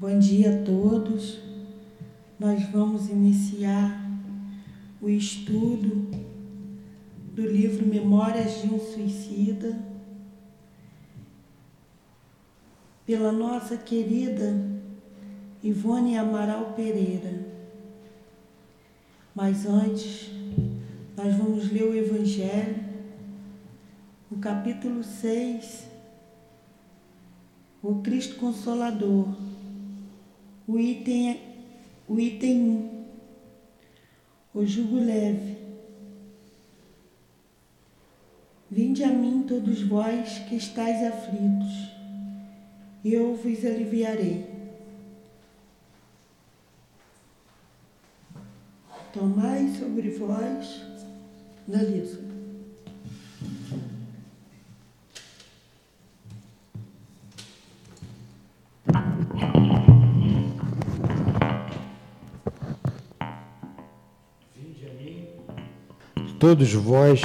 Bom dia a todos. Nós vamos iniciar o estudo do livro Memórias de um Suicida, pela nossa querida Ivone Amaral Pereira. Mas antes, nós vamos ler o Evangelho, o capítulo 6, o Cristo Consolador, o item, o item 1, o jugo leve. Vinde a mim todos vós que estáis aflitos, e eu vos aliviarei. Tomai sobre vós, Dalisa. Todos vós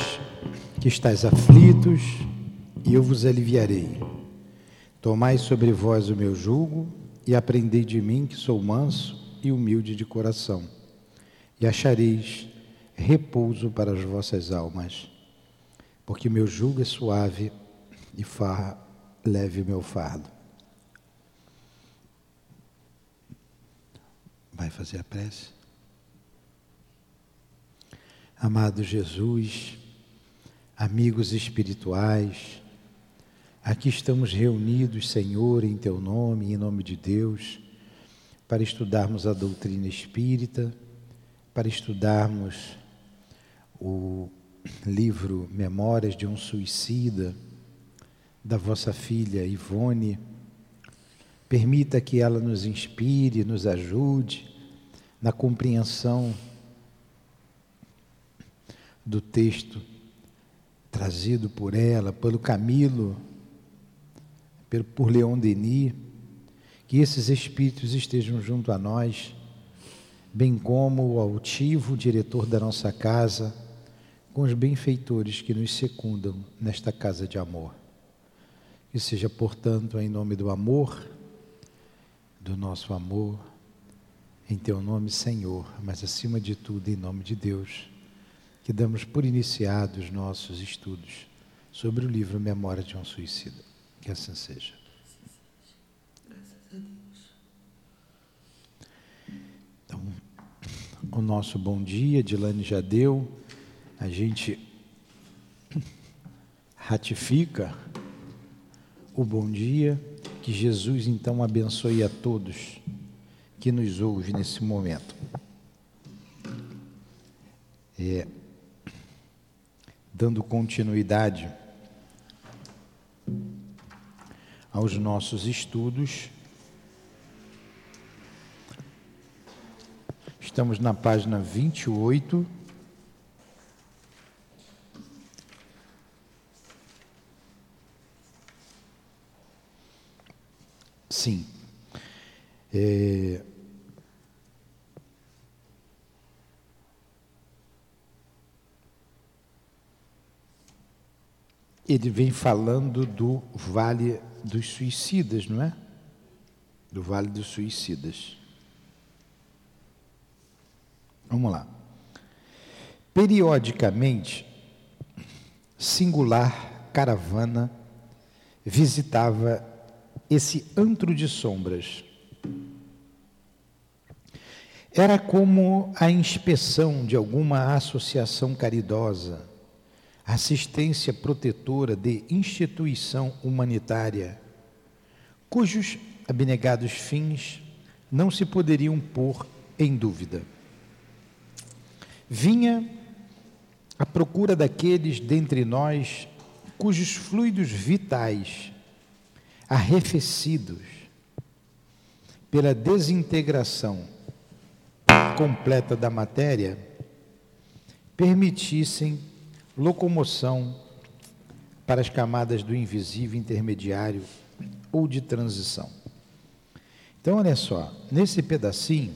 que estáis aflitos, eu vos aliviarei. Tomai sobre vós o meu jugo e aprendei de mim, que sou manso e humilde de coração, e achareis repouso para as vossas almas, porque meu jugo é suave e farra leve o meu fardo. Vai fazer a prece? Amado Jesus, amigos espirituais, aqui estamos reunidos, Senhor, em Teu nome, em nome de Deus, para estudarmos a doutrina espírita, para estudarmos o livro Memórias de um Suicida, da vossa filha Ivone. Permita que ela nos inspire, nos ajude na compreensão do texto trazido por ela, pelo Camilo, por Leon Denis, que esses espíritos estejam junto a nós, bem como o altivo diretor da nossa casa, com os benfeitores que nos secundam nesta casa de amor. Que seja, portanto, em nome do amor, do nosso amor, em teu nome, Senhor, mas acima de tudo, em nome de Deus que damos por iniciados nossos estudos sobre o livro Memória de um Suicida. Que assim seja. Então, o nosso bom dia, Dilane já deu, a gente ratifica o bom dia, que Jesus então abençoe a todos que nos ouvem nesse momento. É, dando continuidade aos nossos estudos. Estamos na página 28. Sim. É, ele vem falando do Vale dos Suicidas, não é? Do Vale dos Suicidas. Vamos lá. Periodicamente, singular caravana visitava esse antro de sombras. Era como a inspeção de alguma associação caridosa assistência protetora de instituição humanitária, cujos abnegados fins não se poderiam pôr em dúvida. Vinha à procura daqueles dentre nós cujos fluidos vitais, arrefecidos pela desintegração completa da matéria, permitissem locomoção para as camadas do invisível intermediário ou de transição. Então, olha só, nesse pedacinho,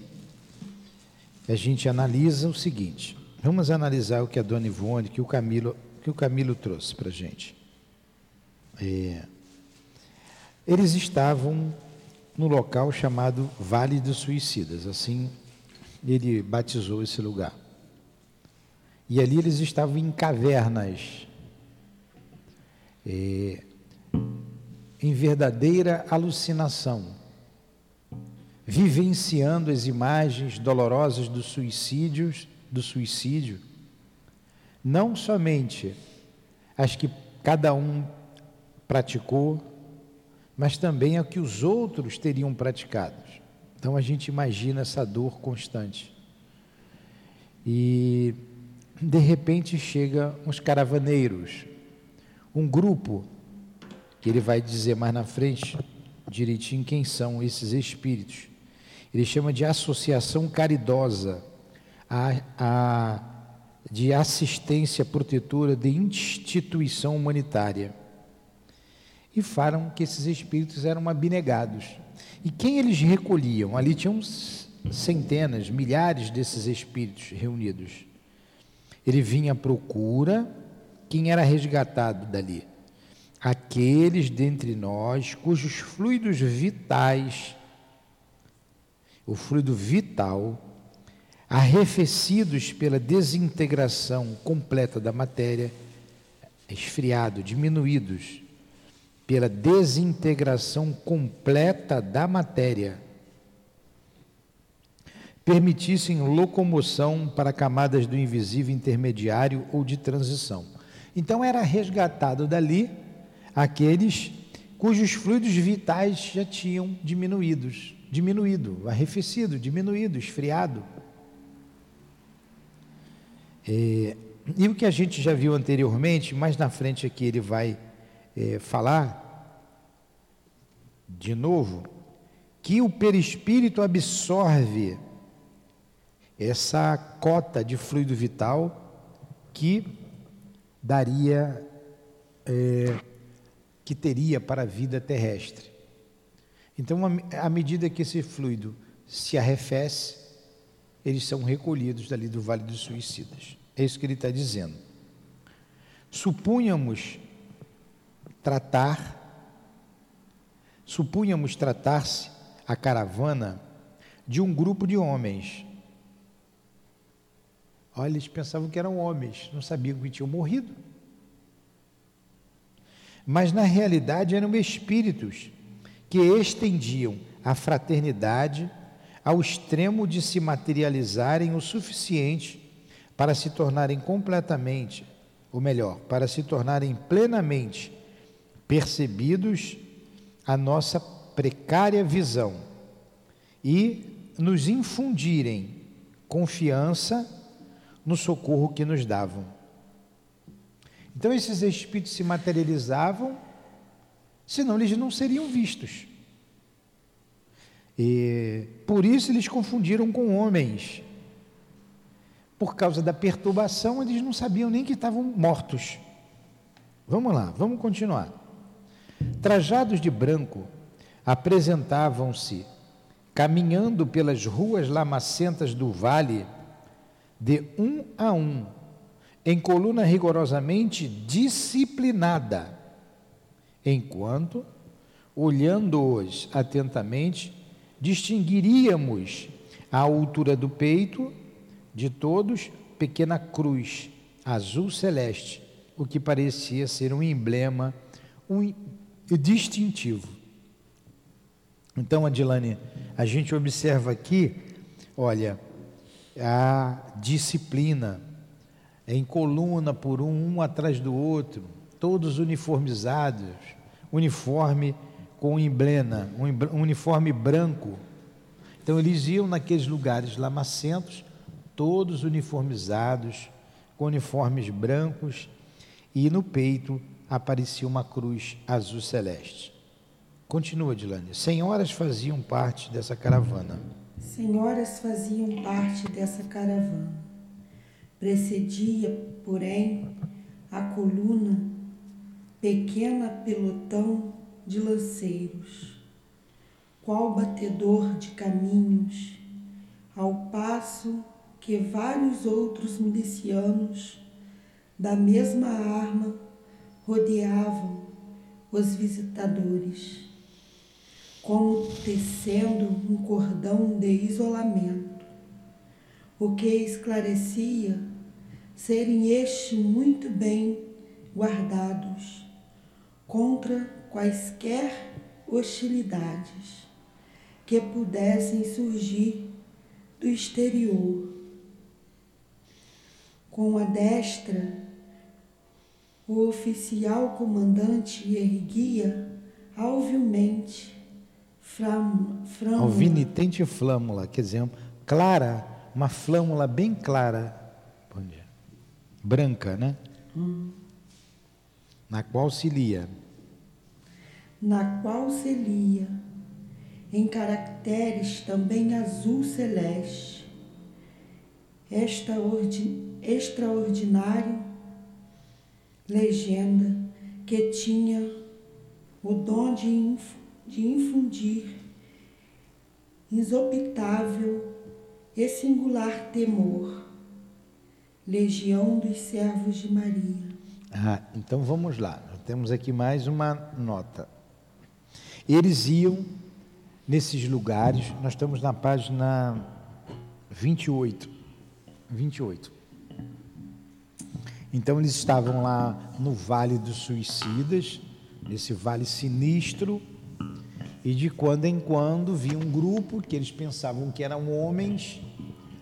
a gente analisa o seguinte. Vamos analisar o que a Dona Ivone, que o Camilo, que o Camilo trouxe para a gente. É, eles estavam no local chamado Vale dos Suicidas. Assim ele batizou esse lugar. E ali eles estavam em cavernas, é, em verdadeira alucinação, vivenciando as imagens dolorosas dos suicídios, do suicídio, não somente as que cada um praticou, mas também a que os outros teriam praticado. Então a gente imagina essa dor constante. E de repente chega uns caravaneiros, um grupo que ele vai dizer mais na frente direitinho quem são esses espíritos. Ele chama de associação caridosa, a, a, de assistência protetora de instituição humanitária. E falam que esses espíritos eram abnegados. E quem eles recolhiam? Ali tinham centenas, milhares desses espíritos reunidos. Ele vinha à procura, quem era resgatado dali? Aqueles dentre nós cujos fluidos vitais, o fluido vital, arrefecidos pela desintegração completa da matéria, esfriado, diminuídos pela desintegração completa da matéria, permitissem locomoção para camadas do invisível intermediário ou de transição. Então era resgatado dali aqueles cujos fluidos vitais já tinham diminuídos, diminuído, arrefecido, diminuído, esfriado. É, e o que a gente já viu anteriormente, mais na frente aqui ele vai é, falar de novo, que o perispírito absorve essa cota de fluido vital que daria, é, que teria para a vida terrestre. Então, à medida que esse fluido se arrefece, eles são recolhidos dali do Vale dos Suicidas. É isso que ele está dizendo. Supunhamos tratar, supunhamos tratar-se a caravana de um grupo de homens Olha, eles pensavam que eram homens, não sabiam que tinham morrido. Mas na realidade eram espíritos que estendiam a fraternidade ao extremo de se materializarem o suficiente para se tornarem completamente, ou melhor, para se tornarem plenamente percebidos a nossa precária visão e nos infundirem confiança no socorro que nos davam. Então esses espíritos se materializavam, senão eles não seriam vistos. E por isso eles confundiram com homens. Por causa da perturbação, eles não sabiam nem que estavam mortos. Vamos lá, vamos continuar. Trajados de branco, apresentavam-se, caminhando pelas ruas lamacentas do vale, de um a um, em coluna rigorosamente disciplinada, enquanto, olhando-os atentamente, distinguiríamos à altura do peito de todos pequena cruz azul celeste, o que parecia ser um emblema um distintivo. Então, Adilane, a gente observa aqui, olha, a disciplina, em coluna por um, um atrás do outro, todos uniformizados, uniforme com emblema, um uniforme branco. Então eles iam naqueles lugares lamacentos, todos uniformizados, com uniformes brancos, e no peito aparecia uma cruz azul celeste. Continua, Dilane. Senhoras faziam parte dessa caravana senhoras faziam parte dessa caravana. Precedia, porém, a coluna pequena pelotão de lanceiros, qual batedor de caminhos, ao passo que vários outros milicianos da mesma arma rodeavam os visitadores. Como tecendo um cordão de isolamento, o que esclarecia serem estes muito bem guardados contra quaisquer hostilidades que pudessem surgir do exterior. Com a destra, o oficial comandante erguia alvilmente flâmula. Alvinitente flâmula, quer dizer, clara, uma flâmula bem clara, branca, né? Hum. Na qual se lia. Na qual se lia, em caracteres também azul celeste, extraordinário legenda que tinha o dom de, inf, de infundir insopitável e singular temor. Legião dos Servos de Maria. Ah, então vamos lá. Temos aqui mais uma nota. Eles iam nesses lugares, nós estamos na página 28. 28. Então eles estavam lá no Vale dos Suicidas, nesse vale sinistro, e de quando em quando via um grupo que eles pensavam que eram homens,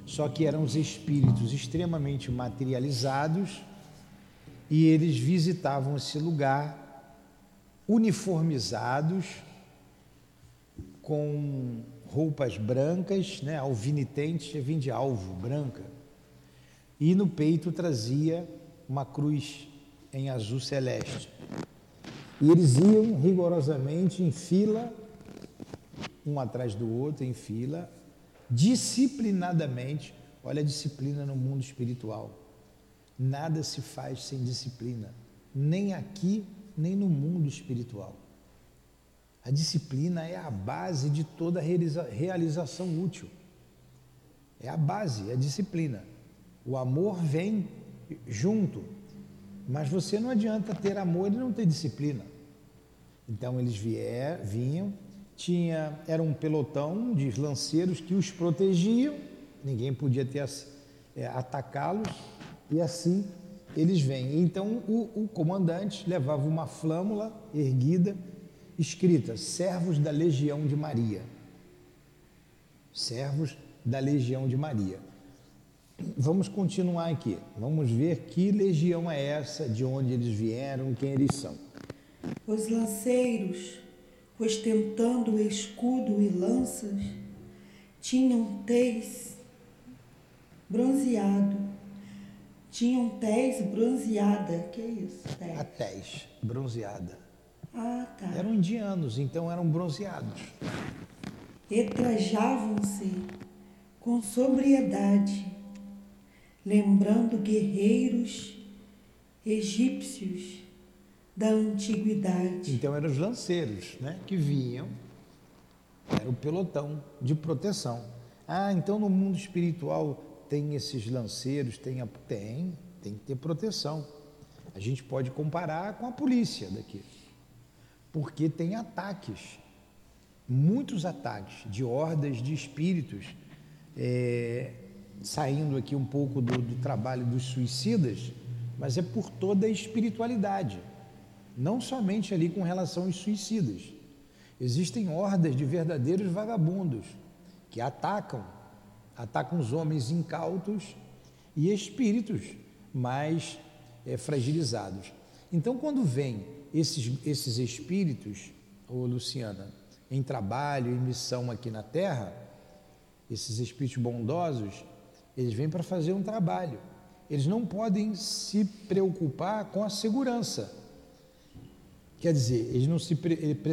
só que eram os espíritos extremamente materializados, e eles visitavam esse lugar uniformizados, com roupas brancas, né, alvinitentes, vem de alvo, branca, e no peito trazia uma cruz em azul celeste. E eles iam rigorosamente em fila, um atrás do outro, em fila, disciplinadamente. Olha a disciplina no mundo espiritual. Nada se faz sem disciplina, nem aqui, nem no mundo espiritual. A disciplina é a base de toda realização útil. É a base, é a disciplina. O amor vem junto. Mas você não adianta ter amor e não ter disciplina. Então eles vier, vinham, tinha, era um pelotão de lanceiros que os protegiam, ninguém podia ter é, atacá-los, e assim eles vêm. Então o, o comandante levava uma flâmula erguida, escrita: Servos da Legião de Maria. Servos da Legião de Maria. Vamos continuar aqui. Vamos ver que legião é essa, de onde eles vieram, quem eles são. Os lanceiros, ostentando escudo e lanças, tinham tez bronzeado. Tinham tez bronzeada. Que é isso? Tez. A tez bronzeada. Ah, tá. Eram indianos, então eram bronzeados. E trajavam-se com sobriedade lembrando guerreiros egípcios da antiguidade. Então eram os lanceiros, né, que vinham, era o pelotão de proteção. Ah, então no mundo espiritual tem esses lanceiros, tem, a, tem, tem que ter proteção. A gente pode comparar com a polícia daqui, porque tem ataques, muitos ataques de hordas de espíritos. É, saindo aqui um pouco do, do trabalho dos suicidas, mas é por toda a espiritualidade, não somente ali com relação aos suicidas. Existem hordas de verdadeiros vagabundos que atacam, atacam os homens incautos e espíritos mais é, fragilizados. Então, quando vem esses, esses espíritos, ô Luciana, em trabalho, em missão aqui na Terra, esses espíritos bondosos, eles vêm para fazer um trabalho. Eles não podem se preocupar com a segurança. Quer dizer, eles não se,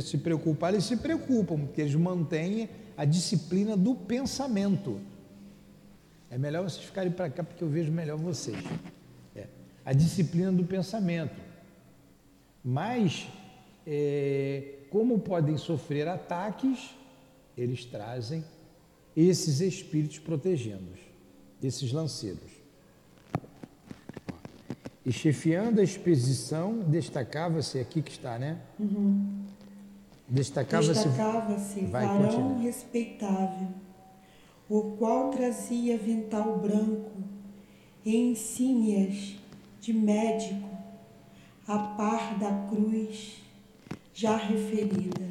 se preocupar, eles se preocupam, porque eles mantêm a disciplina do pensamento. É melhor vocês ficarem para cá, porque eu vejo melhor vocês. É, a disciplina do pensamento. Mas, é, como podem sofrer ataques, eles trazem esses espíritos protegendo-os desses lanceiros. E chefiando a expedição, destacava-se aqui que está, né? Uhum. Destacava-se Destacava-se varão continuar. respeitável, o qual trazia vental branco e insígnias de médico, a par da cruz já referida.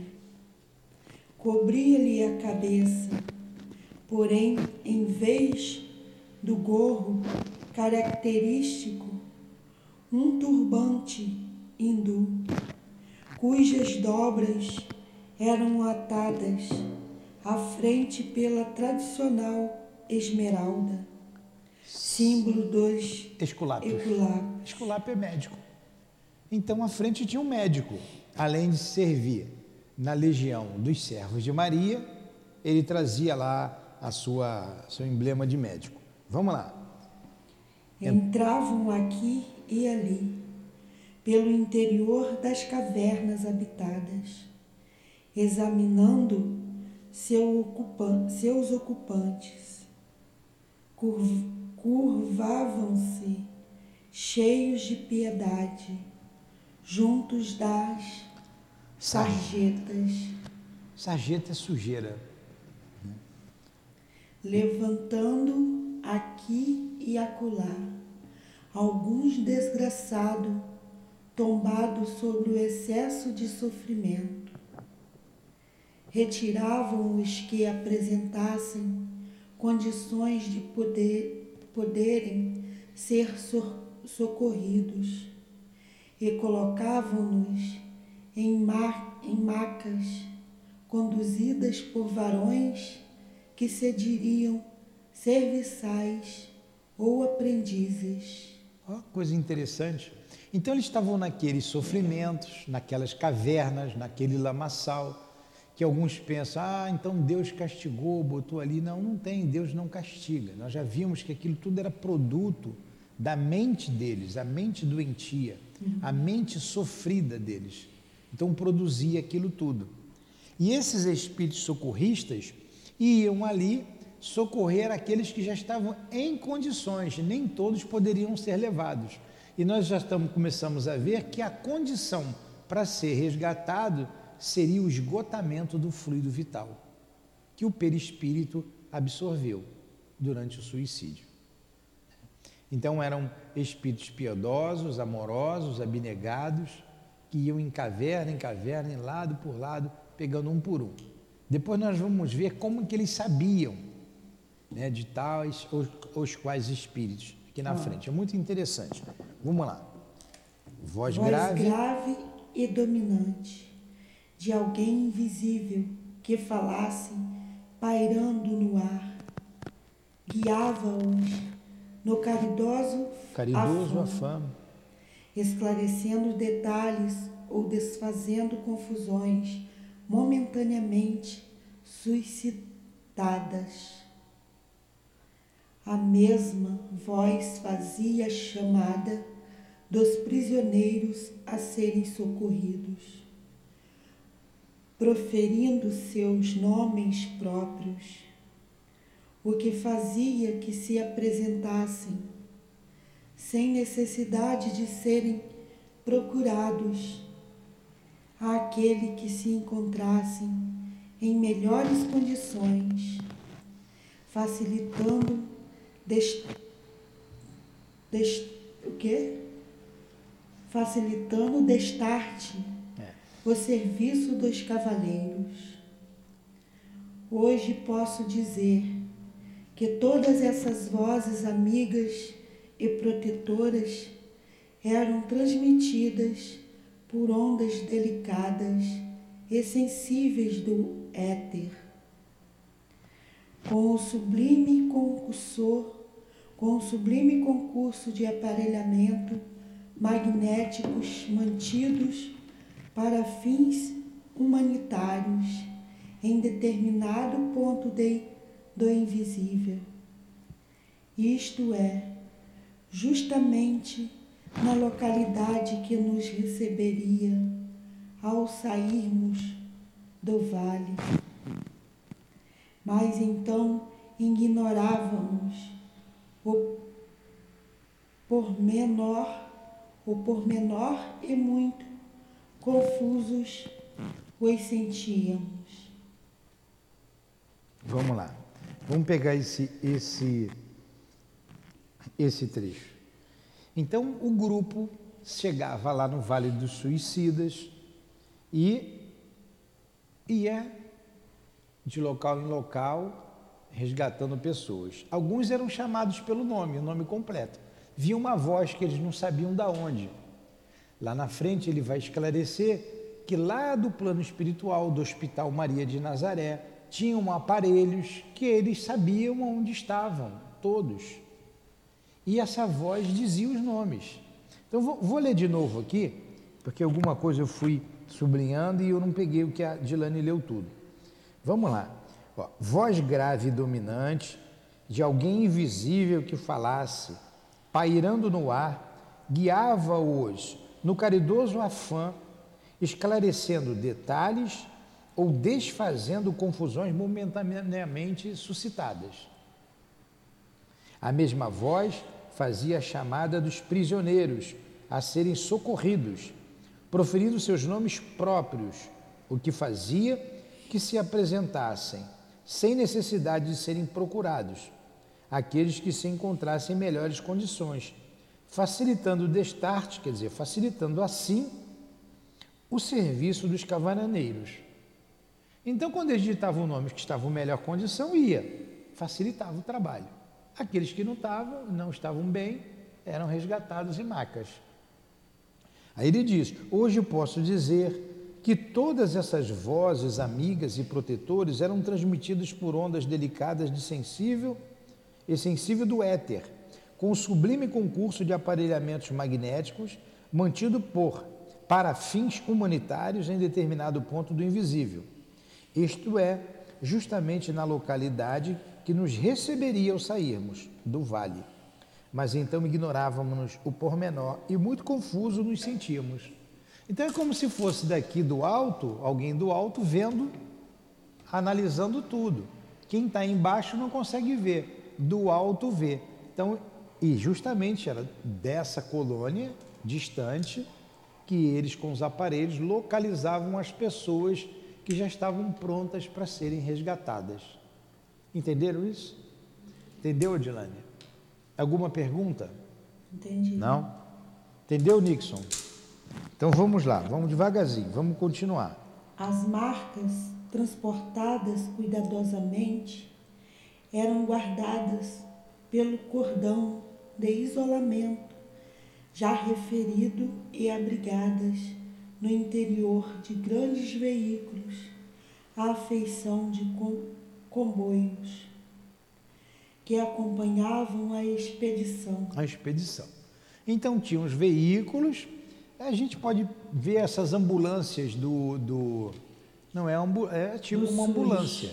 Cobria-lhe a cabeça, porém, em vez do gorro característico, um turbante hindu, cujas dobras eram atadas à frente pela tradicional esmeralda, símbolo dos Esculápios. Esculápios. Esculápio é médico. Então, à frente tinha um médico. Além de servir na legião dos servos de Maria, ele trazia lá a sua seu emblema de médico. Vamos lá. Entravam aqui e ali, pelo interior das cavernas habitadas, examinando seu ocupan- seus ocupantes. Curv- Curvavam-se, cheios de piedade, juntos das sarjetas, Sarjeta é sujeira. levantando aqui e acolá alguns desgraçado tombado sobre o excesso de sofrimento. Retiravam os que apresentassem condições de poder, poderem ser so- socorridos e colocavam-nos em, em macas conduzidas por varões que se diriam serviçais ou aprendizes. Ó, coisa interessante. Então eles estavam naqueles sofrimentos, naquelas cavernas, naquele lamaçal, que alguns pensam, ah, então Deus castigou, botou ali. Não, não tem, Deus não castiga. Nós já vimos que aquilo tudo era produto da mente deles, a mente doentia, a mente sofrida deles. Então produzia aquilo tudo. E esses espíritos socorristas iam ali socorrer aqueles que já estavam em condições, nem todos poderiam ser levados. E nós já estamos, começamos a ver que a condição para ser resgatado seria o esgotamento do fluido vital, que o perispírito absorveu durante o suicídio. Então eram espíritos piedosos, amorosos, abnegados, que iam em caverna, em caverna, em lado por lado, pegando um por um. Depois nós vamos ver como que eles sabiam né, de tais os, os quais espíritos aqui na Ah. frente. É muito interessante. Vamos lá. Voz, Voz grave. grave e dominante de alguém invisível que falasse pairando no ar. Guiava-os no caridoso Caridoso esclarecendo detalhes ou desfazendo confusões momentaneamente suscitadas. A mesma voz fazia chamada dos prisioneiros a serem socorridos, proferindo seus nomes próprios, o que fazia que se apresentassem sem necessidade de serem procurados àquele que se encontrassem em melhores condições, facilitando des, des, o quê? Facilitando o destarte, É. o serviço dos cavaleiros. Hoje posso dizer que todas essas vozes amigas e protetoras eram transmitidas por ondas delicadas e sensíveis do éter. Com o sublime concursor, com o sublime concurso de aparelhamento magnéticos mantidos para fins humanitários em determinado ponto de, do invisível. Isto é, justamente na localidade que nos receberia ao sairmos do vale. Mas então ignorávamos o pormenor, o pormenor e muito confusos pois sentíamos. Vamos lá. Vamos pegar esse, esse, esse trecho. Então, o grupo chegava lá no Vale dos Suicidas e ia de local em local resgatando pessoas. Alguns eram chamados pelo nome, o nome completo. Via uma voz que eles não sabiam da onde. Lá na frente ele vai esclarecer que lá do plano espiritual do Hospital Maria de Nazaré tinham aparelhos que eles sabiam onde estavam, todos. E essa voz dizia os nomes. Então vou, vou ler de novo aqui, porque alguma coisa eu fui sublinhando e eu não peguei o que a Dilane leu tudo. Vamos lá. Ó, voz grave e dominante de alguém invisível que falasse, pairando no ar, guiava-os no caridoso afã, esclarecendo detalhes ou desfazendo confusões momentaneamente suscitadas. A mesma voz fazia a chamada dos prisioneiros a serem socorridos, proferindo seus nomes próprios, o que fazia que se apresentassem, sem necessidade de serem procurados, aqueles que se encontrassem em melhores condições, facilitando o destarte, quer dizer, facilitando assim o serviço dos cavaraneiros. Então, quando eles digitavam nomes que estavam em melhor condição, ia, facilitava o trabalho. Aqueles que não estavam, não estavam bem, eram resgatados em macas. Aí ele diz: Hoje posso dizer que todas essas vozes amigas e protetores eram transmitidas por ondas delicadas de sensível e sensível do éter, com o sublime concurso de aparelhamentos magnéticos mantido por para fins humanitários em determinado ponto do invisível isto é, justamente na localidade que nos receberia ao sairmos do vale. Mas então ignorávamos o pormenor e muito confuso nos sentíamos. Então é como se fosse daqui do alto, alguém do alto vendo, analisando tudo. Quem está embaixo não consegue ver, do alto vê. Então, e justamente era dessa colônia distante que eles com os aparelhos localizavam as pessoas que já estavam prontas para serem resgatadas. Entenderam isso? Entendeu, Adilane? Alguma pergunta? Entendi. Não? Entendeu, Nixon? Então vamos lá, vamos devagarzinho, vamos continuar. As marcas, transportadas cuidadosamente, eram guardadas pelo cordão de isolamento já referido e abrigadas no interior de grandes veículos à afeição de comboios que acompanhavam a expedição. A expedição. Então tinham os veículos, a gente pode ver essas ambulâncias do. do não é, ambu, é tipo do uma SUS. ambulância.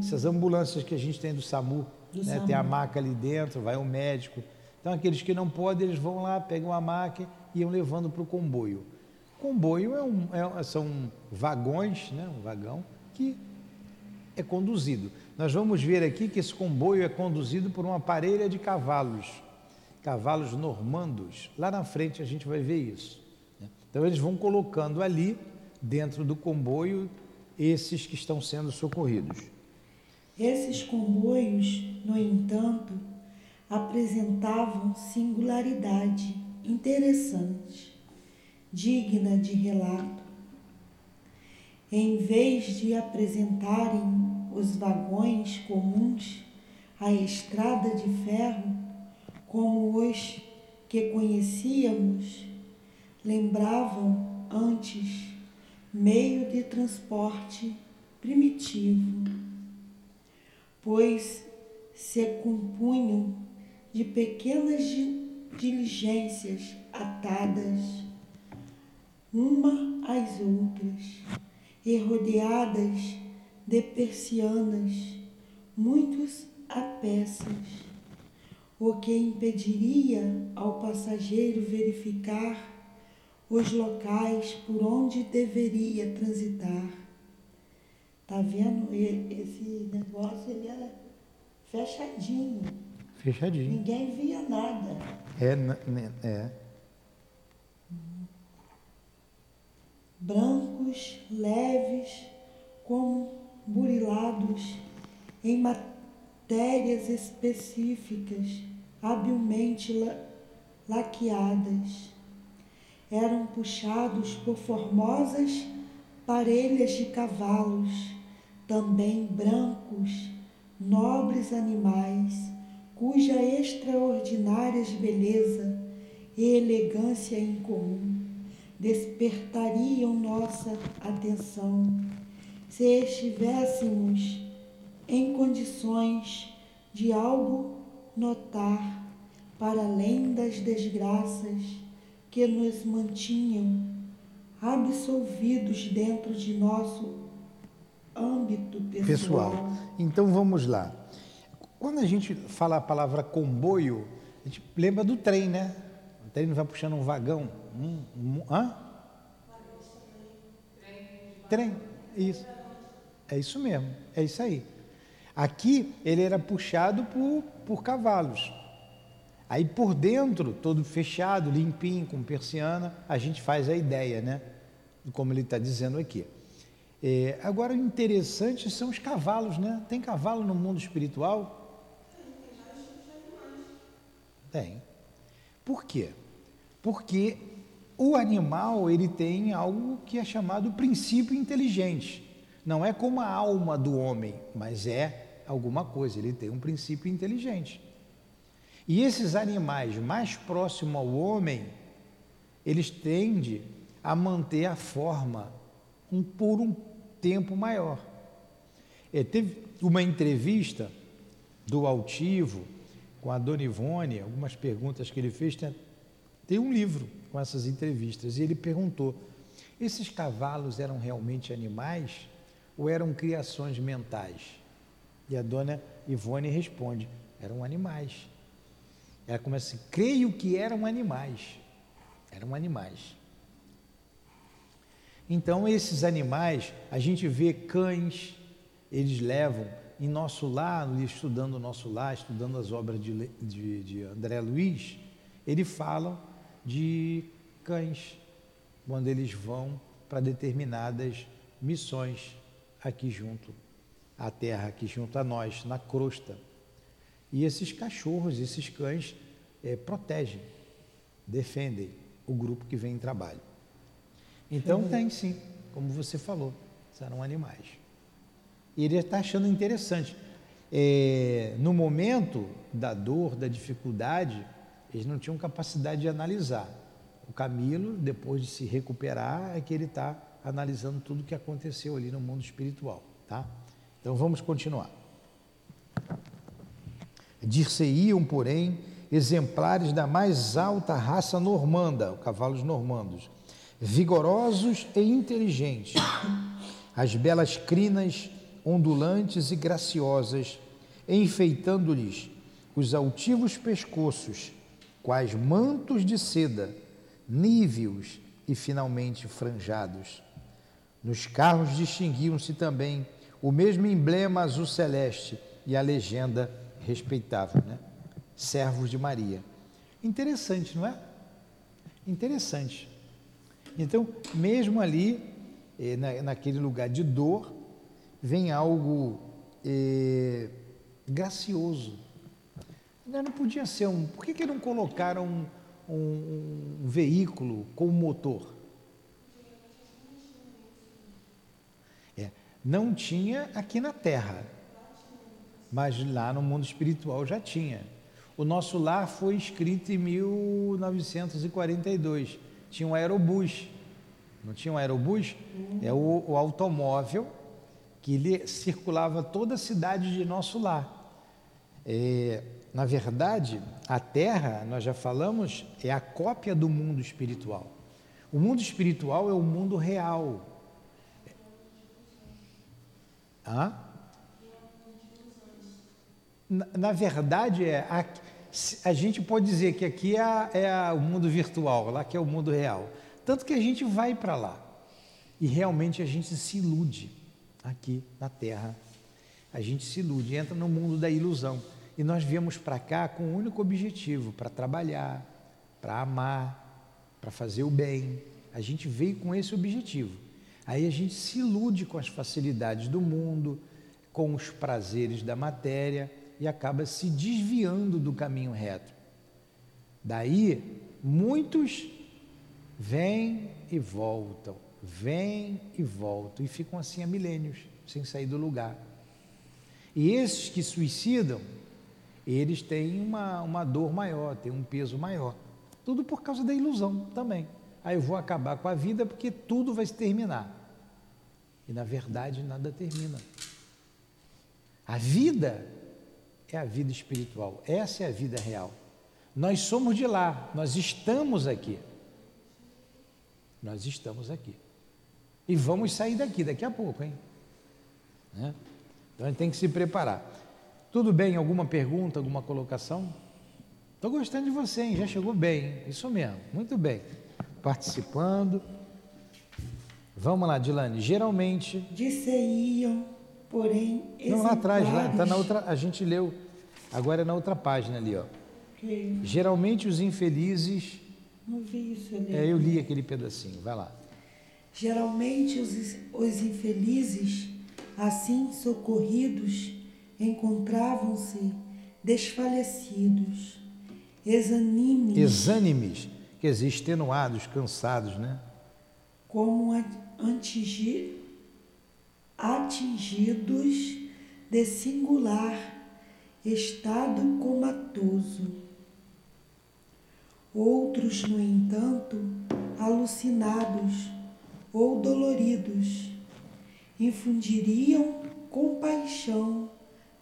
Essas ambulâncias que a gente tem do SAMU, do né? SAMU. tem a maca ali dentro, vai o um médico. Então aqueles que não podem, eles vão lá, pegam a maca e iam levando para o comboio. Comboio é um, é, são vagões, né, um vagão, que é conduzido. Nós vamos ver aqui que esse comboio é conduzido por uma parelha de cavalos, cavalos normandos. Lá na frente a gente vai ver isso. Então eles vão colocando ali, dentro do comboio, esses que estão sendo socorridos. Esses comboios, no entanto, apresentavam singularidade interessante digna de relato. Em vez de apresentarem os vagões comuns à estrada de ferro, como os que conhecíamos, lembravam antes meio de transporte primitivo, pois se compunham de pequenas diligências atadas uma às outras, e rodeadas de persianas, muitos a peças, o que impediria ao passageiro verificar os locais por onde deveria transitar. Tá vendo? Esse negócio ele era fechadinho. Fechadinho. Ninguém via nada. É, é. brancos, leves, como burilados em matérias específicas, habilmente la laqueadas. Eram puxados por formosas parelhas de cavalos, também brancos, nobres animais, cuja extraordinária beleza e elegância incomum despertariam nossa atenção. Se estivéssemos em condições de algo notar para além das desgraças que nos mantinham absolvidos dentro de nosso âmbito pessoal. pessoal. Então vamos lá. Quando a gente fala a palavra comboio, a gente lembra do trem, né? O trem vai puxando um vagão. Um, um, hã? Trem, isso. É isso mesmo, é isso aí. Aqui ele era puxado por, por cavalos. Aí por dentro, todo fechado, limpinho, com persiana, a gente faz a ideia, né? Como ele está dizendo aqui. É, agora, o interessante são os cavalos, né? Tem cavalo no mundo espiritual? Tem. Por quê? Porque o animal ele tem algo que é chamado princípio inteligente. Não é como a alma do homem, mas é alguma coisa, ele tem um princípio inteligente. E esses animais mais próximos ao homem, eles tendem a manter a forma um, por um tempo maior. É, teve uma entrevista do Altivo com a Dona Ivone, algumas perguntas que ele fez, tem, tem um livro com essas entrevistas, e ele perguntou: esses cavalos eram realmente animais ou eram criações mentais? E a dona Ivone responde: eram animais. Ela começa assim: creio que eram animais. Eram animais. Então, esses animais, a gente vê cães, eles levam em nosso lar, estudando o nosso lar, estudando as obras de, de, de André Luiz, eles falam de cães, quando eles vão para determinadas missões aqui junto a terra aqui junto a nós, na crosta. E esses cachorros, esses cães, é, protegem, defendem o grupo que vem em trabalho. Então tem sim, como você falou, serão animais. E ele está achando interessante. É, no momento da dor, da dificuldade, eles não tinham capacidade de analisar. O Camilo, depois de se recuperar, é que ele está analisando tudo o que aconteceu ali no mundo espiritual, tá? Então vamos continuar. Dir-se-iam, porém, exemplares da mais alta raça normanda, cavalos normandos, vigorosos e inteligentes. As belas crinas ondulantes e graciosas, enfeitando-lhes os altivos pescoços, quais mantos de seda, níveos e finalmente franjados. Nos carros distinguiam-se também o mesmo emblema azul celeste e a legenda respeitável, né? Servos de Maria. Interessante, não é? Interessante. Então, mesmo ali, eh, na, naquele lugar de dor, vem algo eh, gracioso. Não podia ser um. Por que, que não colocaram um, um, um veículo com motor? Não tinha aqui na Terra, mas lá no mundo espiritual já tinha. O nosso lar foi escrito em 1942. Tinha um aerobus. Não tinha um aerobus? É o, o automóvel que ele circulava toda a cidade de nosso lar. É, na verdade, a Terra, nós já falamos, é a cópia do mundo espiritual. O mundo espiritual é o mundo real, Hã? Na, verdade, é, a, a, gente pode dizer que aqui é, é o mundo virtual, lá que é o mundo real. Tanto que a gente vai para lá e realmente a gente se ilude aqui na Terra. A gente se ilude, entra no mundo da ilusão. E nós viemos para cá com um único objetivo: para trabalhar, para amar, para fazer o bem. A gente veio com esse objetivo. Aí a gente se ilude com as facilidades do mundo, com os prazeres da matéria e acaba se desviando do caminho reto. Daí, muitos vêm e voltam, vêm e voltam e ficam assim há milênios, sem sair do lugar. E esses que suicidam, eles têm uma, uma dor maior, têm um peso maior. Tudo por causa da ilusão também. Aí eu vou acabar com a vida porque tudo vai se terminar. E na verdade nada termina. A vida é a vida espiritual, essa é a vida real. Nós somos de lá, nós estamos aqui. Nós estamos aqui. E vamos sair daqui daqui a pouco, hein? Né? Então a gente tem que se preparar. Tudo bem? Alguma pergunta, alguma colocação? Estou gostando de você, hein? Já chegou bem, isso mesmo, muito bem. Participando. Vamos lá, Dilane. Geralmente. Disse-iam porém Não, lá atrás, lá, tá na outra, a gente leu, agora é na outra página ali, ó. Que... Geralmente os infelizes. Não vi isso ali. É, eu li aquele pedacinho, vai lá. Geralmente os, os infelizes, assim socorridos, encontravam-se desfalecidos, exânimes. Exânimes, quer dizer, extenuados, cansados, né? Como antigir atingidos de singular estado comatoso. Outros, no entanto, alucinados ou doloridos, infundiriam compaixão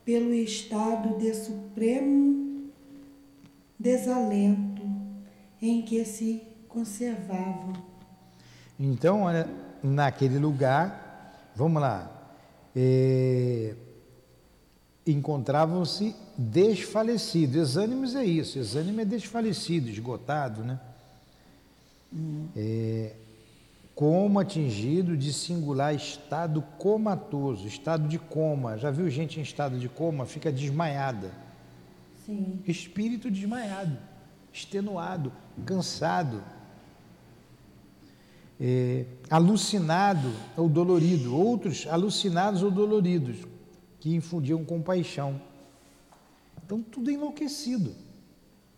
pelo estado de supremo desalento em que se conservavam. Então, olha, naquele lugar Vamos lá. É, Encontravam-se desfalecidos. Exânimes é isso. Exânime é desfalecido, esgotado, né? Hum. É, como atingido de singular estado comatoso, estado de coma. Já viu gente em estado de coma? Fica desmaiada. Sim. Espírito desmaiado, extenuado, cansado é, alucinado ou dolorido, outros alucinados ou doloridos, que infundiam compaixão. Então, tudo enlouquecido.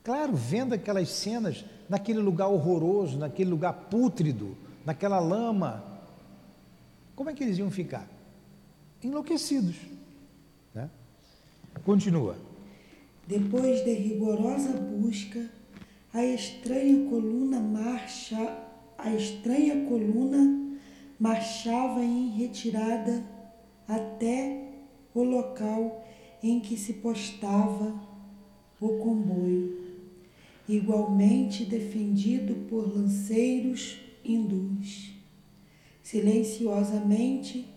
Claro, vendo aquelas cenas naquele lugar horroroso, naquele lugar pútrido, naquela lama, como é que eles iam ficar? Enlouquecidos. Né? Continua. Depois de rigorosa busca, a estranha coluna marcha a estranha coluna marchava em retirada até o local em que se postava o comboio, igualmente defendido por lanceiros hindus. Silenciosamente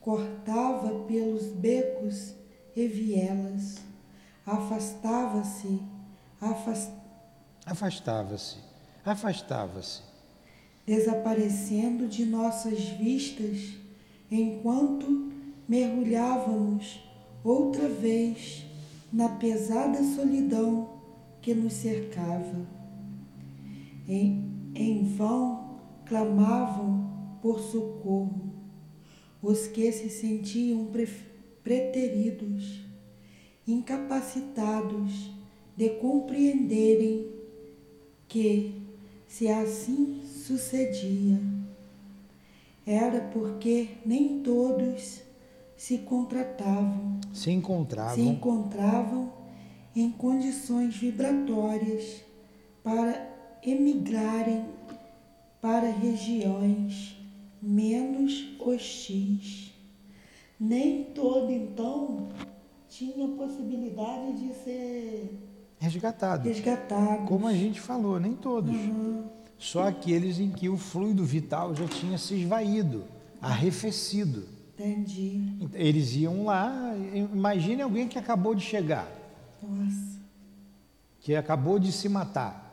cortava pelos becos e vielas, afastava-se, afast... afastava-se, afastava-se desaparecendo de nossas vistas enquanto mergulhávamos outra vez na pesada solidão que nos cercava. Em, em vão clamavam por socorro os que se sentiam pre, preteridos, incapacitados de compreenderem que, se assim sucedia. Era porque nem todos se contratavam, se encontravam, se encontravam em condições vibratórias para emigrarem para regiões menos hostis. Nem todo então tinha possibilidade de ser resgatado. Resgatado. Como a gente falou, nem todos. Uhum só aqueles em que o fluido vital já tinha se esvaído, arrefecido. Entendi. Eles iam lá, imagine alguém que acabou de chegar. Nossa. Que acabou de se matar.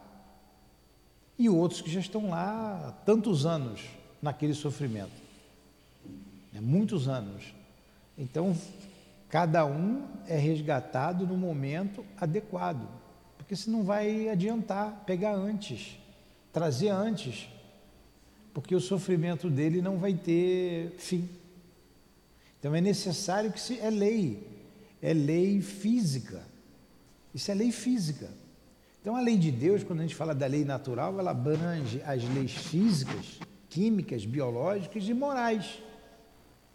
E outros que já estão lá há tantos anos naquele sofrimento. É, muitos anos. Então, cada um é resgatado no momento adequado. Porque se não vai adiantar pegar antes trazer antes. porque o sofrimento dele não vai ter fim. Então é necessário que se é lei, é lei física. Isso é lei física. Então a lei de Deus, quando a gente fala da lei natural, ela abrange as leis físicas, químicas, biológicas e morais.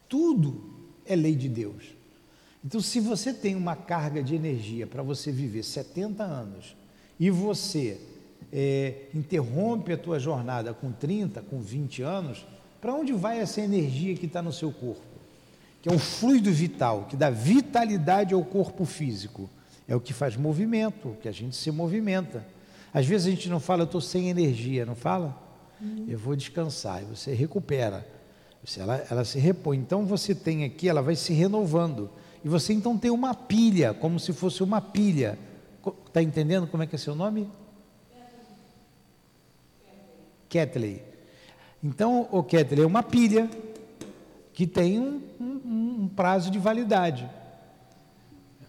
Tudo é lei de Deus. Então, se você tem uma carga de energia para você viver 70 anos e você é, interrompe a tua jornada com 30, com 20 anos, para onde vai essa energia que está no seu corpo? Que é o fluido vital, que dá vitalidade ao corpo físico. É o que faz movimento, que a gente se movimenta. Às vezes a gente não fala, eu estou sem energia, não fala? Uhum. Eu vou descansar, e você recupera. Ela, ela se repõe. Então você tem aqui, ela vai se renovando. E você então tem uma pilha, como se fosse uma pilha. Está entendendo como é que é seu nome? Ketley. Então, o Ketley é uma pilha que tem um, um, um prazo de validade.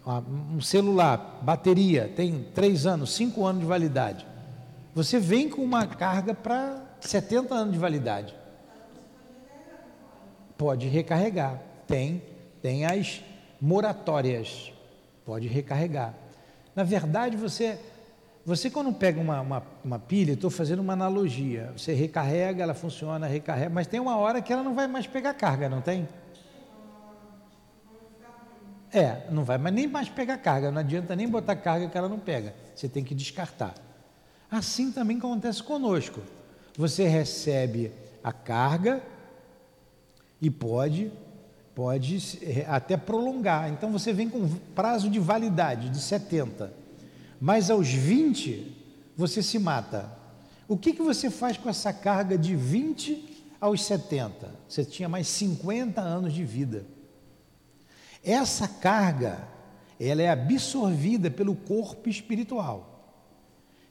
Um celular, bateria, tem três anos, cinco anos de validade. Você vem com uma carga para 70 anos de validade. Pode recarregar. Tem, tem as moratórias. Pode recarregar. Na verdade, você você, quando pega uma, uma, uma pilha, estou fazendo uma analogia, você recarrega, ela funciona, recarrega, mas tem uma hora que ela não vai mais pegar carga, não tem? É, não vai mas nem mais pegar carga, não adianta nem botar carga que ela não pega, você tem que descartar. Assim também acontece conosco. Você recebe a carga e pode pode até prolongar. Então você vem com prazo de validade de 70 mas aos 20 você se mata. O que, que você faz com essa carga de 20 aos 70? Você tinha mais 50 anos de vida. Essa carga, ela é absorvida pelo corpo espiritual.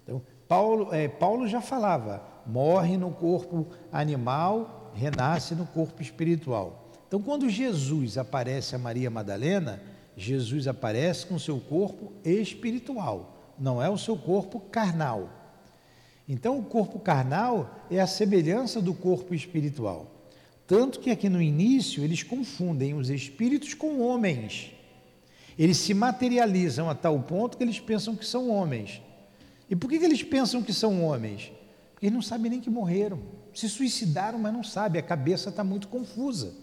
Então, Paulo, é, Paulo já falava: morre no corpo animal, renasce no corpo espiritual. Então, quando Jesus aparece a Maria Madalena, Jesus aparece com seu corpo espiritual não é o seu corpo carnal. Então, o corpo carnal é a semelhança do corpo espiritual. Tanto que aqui no início eles confundem os espíritos com homens. Eles se materializam a tal ponto que eles pensam que são homens. E por que, que eles pensam que são homens? Porque eles não sabem nem que morreram. Se suicidaram, mas não sabem, a cabeça está muito confusa.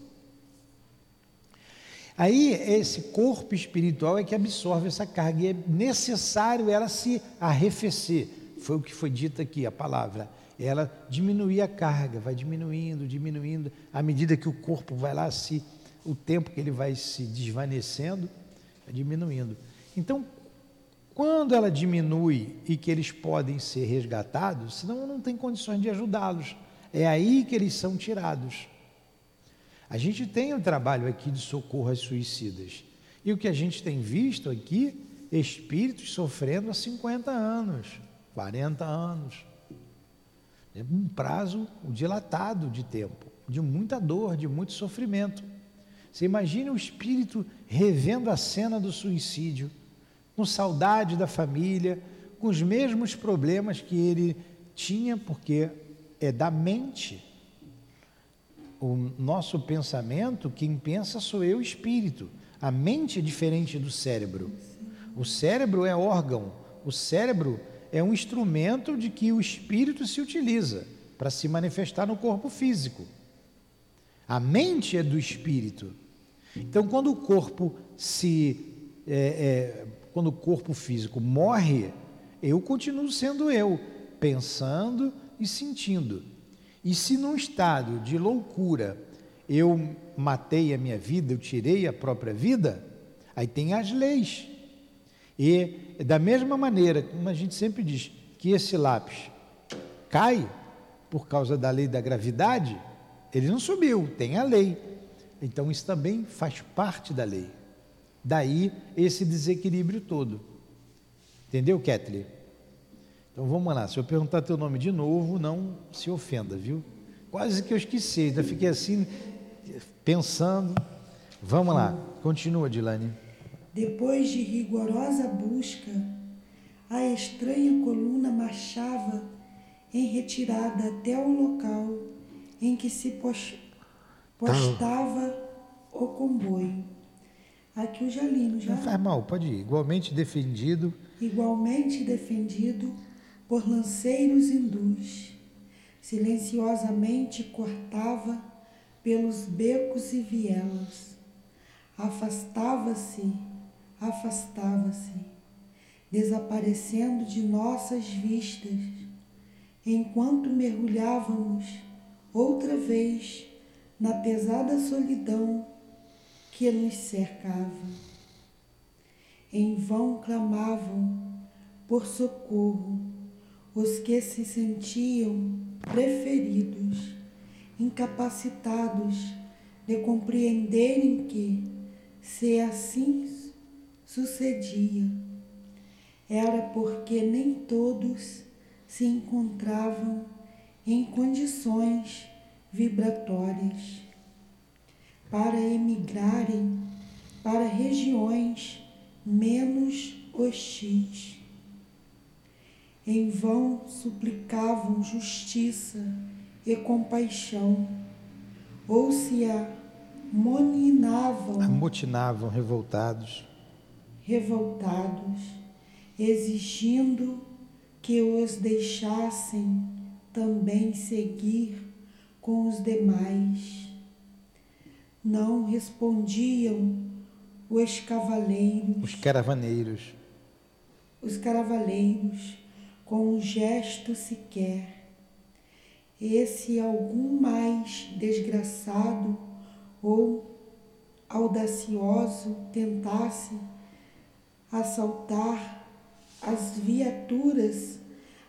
Aí esse corpo espiritual é que absorve essa carga e é necessário ela se arrefecer. Foi o que foi dito aqui, a palavra. Ela diminuir a carga, vai diminuindo, diminuindo, à medida que o corpo vai lá se o tempo que ele vai se desvanecendo, vai diminuindo. Então, quando ela diminui e que eles podem ser resgatados, senão não tem condições de ajudá-los. É aí que eles são tirados. A gente tem um trabalho aqui de socorro às suicidas. E o que a gente tem visto aqui, espíritos sofrendo há 50 anos, 40 anos. É um prazo dilatado de tempo, de muita dor, de muito sofrimento. Você imagina o espírito revendo a cena do suicídio, com saudade da família, com os mesmos problemas que ele tinha, porque é da mente o nosso pensamento, quem pensa sou eu, espírito. A mente é diferente do cérebro. O cérebro é órgão, o cérebro é um instrumento de que o espírito se utiliza para se manifestar no corpo físico. A mente é do espírito. Então, quando o corpo se, é, é, quando o corpo físico morre, eu continuo sendo eu, pensando e sentindo. E se num estado de loucura eu matei a minha vida, eu tirei a própria vida, aí tem as leis. E da mesma maneira, como a gente sempre diz, que esse lápis cai por causa da lei da gravidade, ele não subiu, tem a lei. Então isso também faz parte da lei. Daí esse desequilíbrio todo. Entendeu, Ketley? Então vamos lá, se eu perguntar teu nome de novo, não se ofenda, viu? Quase que eu esqueci, ainda fiquei assim, pensando. Vamos lá, continua, Dilane. Depois de rigorosa busca, a estranha coluna marchava em retirada até o local em que se pos- postava o comboio. Aqui o Jalino já Não faz mal, pode ir. Igualmente defendido, igualmente defendido por lanceiros hindus. Silenciosamente cortava pelos becos e vielas. Afastava-se, afastava-se, desaparecendo de nossas vistas, enquanto mergulhávamos outra vez na pesada solidão que nos cercava. Em vão clamavam por socorro os que se sentiam preferidos, incapacitados de compreenderem que, se assim sucedia, era porque nem todos se encontravam em condições vibratórias para emigrarem para regiões menos hostis. Em vão suplicavam justiça e compaixão, ou se amoninavam. Amotinavam revoltados. revoltados, exigindo que os deixassem também seguir com os demais. Não respondiam os cavaleiros, Os caravaneiros, os caravaleiros, com um gesto sequer. E se algum mais desgraçado ou audacioso tentasse assaltar as viaturas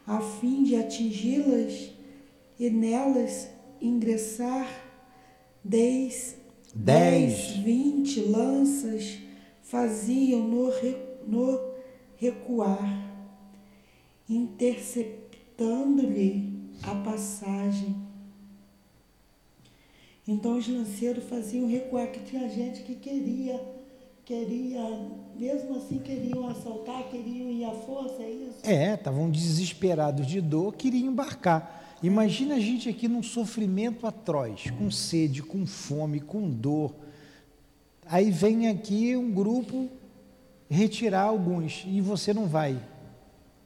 a fim de atingi-las e nelas ingressar dez, Dez. vinte lanças faziam no, no recuar, interceptando-lhe a passagem. Então os lanceiros faziam recuar, que tinha gente que queria, queria, mesmo assim queriam assaltar, queriam ir à força, é isso? é, estavam desesperados de dor, queriam embarcar. Imagina a gente aqui num sofrimento atroz, com sede, com fome, com dor. Aí vem aqui um grupo retirar alguns e você não vai.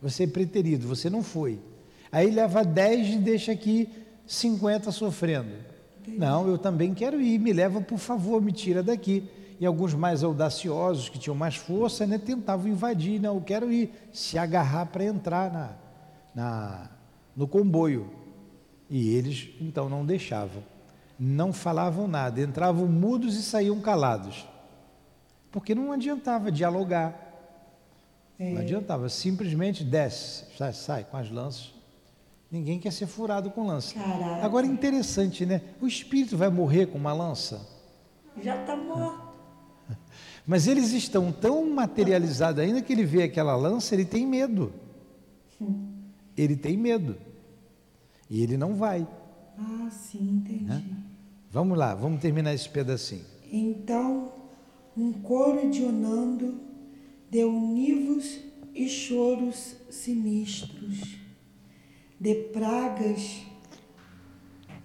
Você é preterido, você não foi. Aí leva 10 e deixa aqui 50 sofrendo. Não, eu também quero ir, me leva, por favor, me tira daqui. E alguns mais audaciosos, que tinham mais força, né, tentavam invadir. Não, eu quero ir, se agarrar para entrar na, na, no comboio. E eles, então, não deixavam. Não falavam nada, entravam mudos e saíam calados. Porque não adiantava dialogar. Não adiantava, simplesmente desce, sai, sai com as lanças. Ninguém quer ser furado com lança. Caraca. Agora interessante, né? O espírito vai morrer com uma lança, Já está morto. mas eles estão tão materializados ainda que ele vê aquela lança, ele tem medo. Ele tem medo. E ele não vai. Ah, sim, entendi. Vamos lá, vamos terminar esse pedacinho. Então, um coro de Onando de univos e choros sinistros, de pragas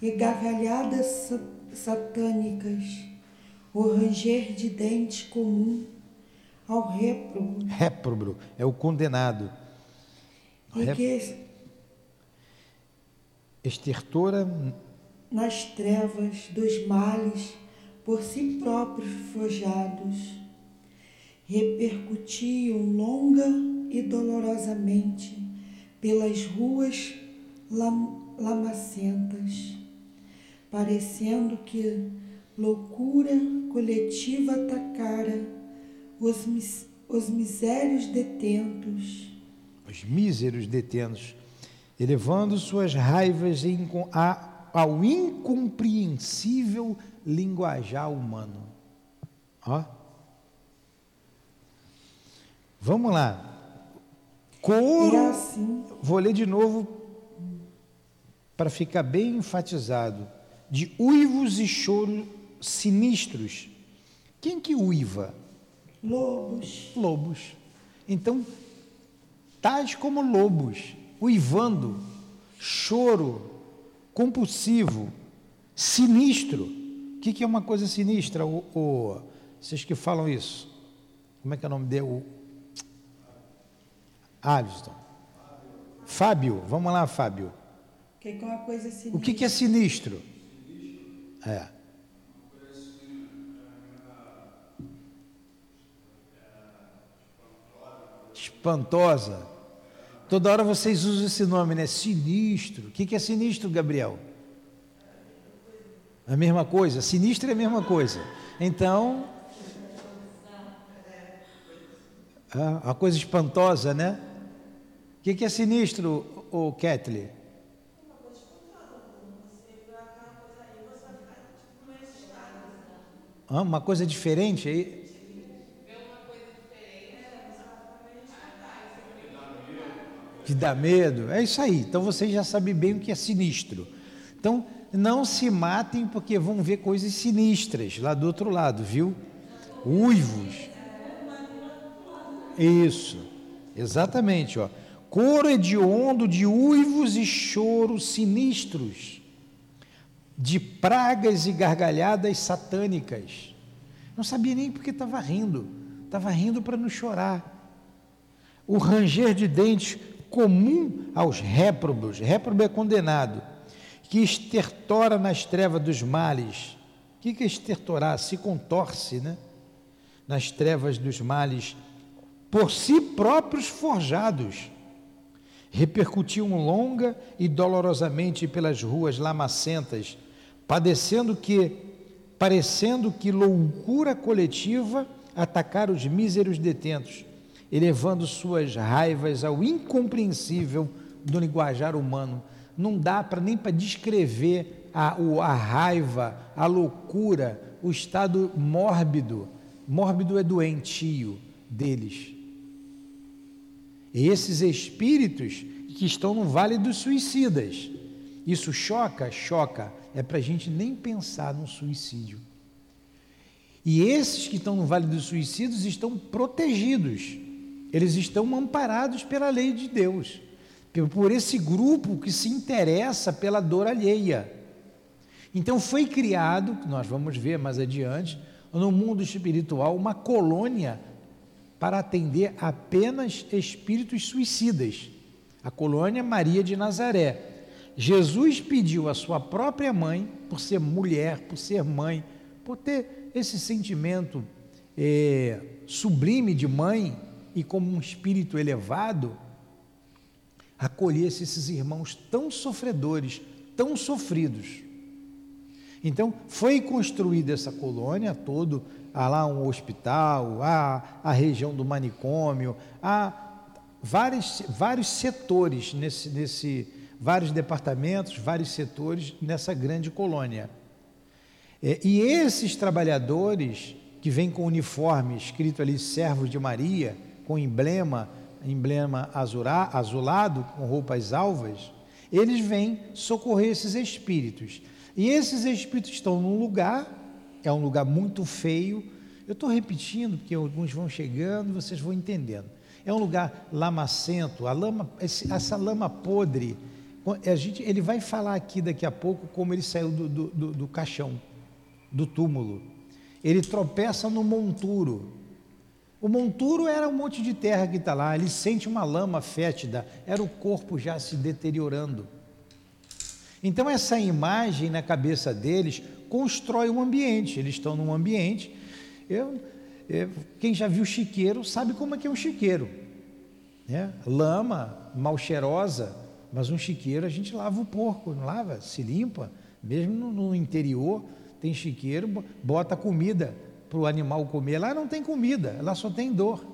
e gargalhadas sa- satânicas, o ranger de dente comum ao réprobo, Réprobo é o condenado. e que Estertora nas trevas dos males por si próprios forjados, repercutiam longa e dolorosamente pelas ruas lam- lamacentas, parecendo que loucura coletiva atacara os, mis- os misérios detentos. os míseros detentos, elevando suas raivas ao incompreensível linguajar humano. Ó. Vamos lá. Coro, assim, vou ler de novo para ficar bem enfatizado. De uivos e choro sinistros. Quem que uiva? lobos, lobos. Então, tais como lobos, uivando, choro compulsivo, Sinistro. O que, que é uma coisa sinistra? O, o, vocês que falam isso. Como é que é o nome dele? Alisson. Fábio, vamos lá, Fábio. Que é uma coisa sinistra. O que, que é sinistro? É. Espantosa. Toda hora vocês usam esse nome, né? Sinistro. O que, que é sinistro, Gabriel? A mesma coisa. Sinistro é a mesma coisa. Então. a coisa espantosa, né? Que, que é sinistro, o Ketley? Ah, uma coisa diferente aí. Que dá medo. É isso aí. Então vocês já sabem bem o que é sinistro. Então não se matem porque vão ver coisas sinistras lá do outro lado, viu? Uivos. Isso. Exatamente, ó. Coro hediondo de uivos e choros sinistros de pragas e gargalhadas satânicas. Não sabia nem porque estava rindo, estava rindo para não chorar. O ranger de dentes comum aos réprobos, réprobo é condenado, que estertora nas trevas dos males. O que é estertorar? Se contorce, né? Nas trevas dos males, por si próprios forjados repercutiam longa e dolorosamente pelas ruas lamacentas padecendo que, parecendo que loucura coletiva atacar os míseros detentos, elevando suas raivas ao incompreensível do linguajar humano. Não dá para nem para descrever a, a raiva, a loucura, o estado mórbido. Mórbido é doentio deles. Esses espíritos que estão no vale dos suicidas. Isso choca? Choca é para a gente nem pensar no suicídio. E esses que estão no Vale dos Suicídios estão protegidos, eles estão amparados pela lei de Deus, por esse grupo que se interessa pela dor alheia. Então foi criado, nós vamos ver mais adiante, no mundo espiritual, uma colônia para atender apenas espíritos suicidas. A colônia Maria de Nazaré. Jesus pediu à sua própria mãe, por ser mulher, por ser mãe, por ter esse sentimento é, sublime de mãe e como um espírito elevado, acolhesse esses irmãos tão sofredores, tão sofridos. Então, foi construída essa colônia todo, há lá um hospital, há a região do manicômio, há vários, vários setores nesse, nesse, vários departamentos, vários setores nessa grande colônia. É, e esses trabalhadores que vêm com uniforme escrito ali servos de Maria, com emblema, emblema azurá, azulado, com roupas alvas, eles vêm socorrer esses espíritos. E esses espíritos estão num lugar, é um lugar muito feio. Eu estou repetindo, porque alguns vão chegando, vocês vão entendendo. É um lugar lamacento, a lama, essa lama podre a gente, ele vai falar aqui daqui a pouco como ele saiu do, do, do, do caixão, do túmulo. Ele tropeça no monturo. O monturo era um monte de terra que está lá, ele sente uma lama fétida, era o corpo já se deteriorando. Então, essa imagem na cabeça deles constrói um ambiente. Eles estão num ambiente. Eu, eu, quem já viu chiqueiro sabe como é que é um chiqueiro. Né? Lama mal cheirosa, mas um chiqueiro a gente lava o porco, não lava, se limpa. Mesmo no, no interior tem chiqueiro, bota comida para o animal comer. Lá não tem comida, lá só tem dor.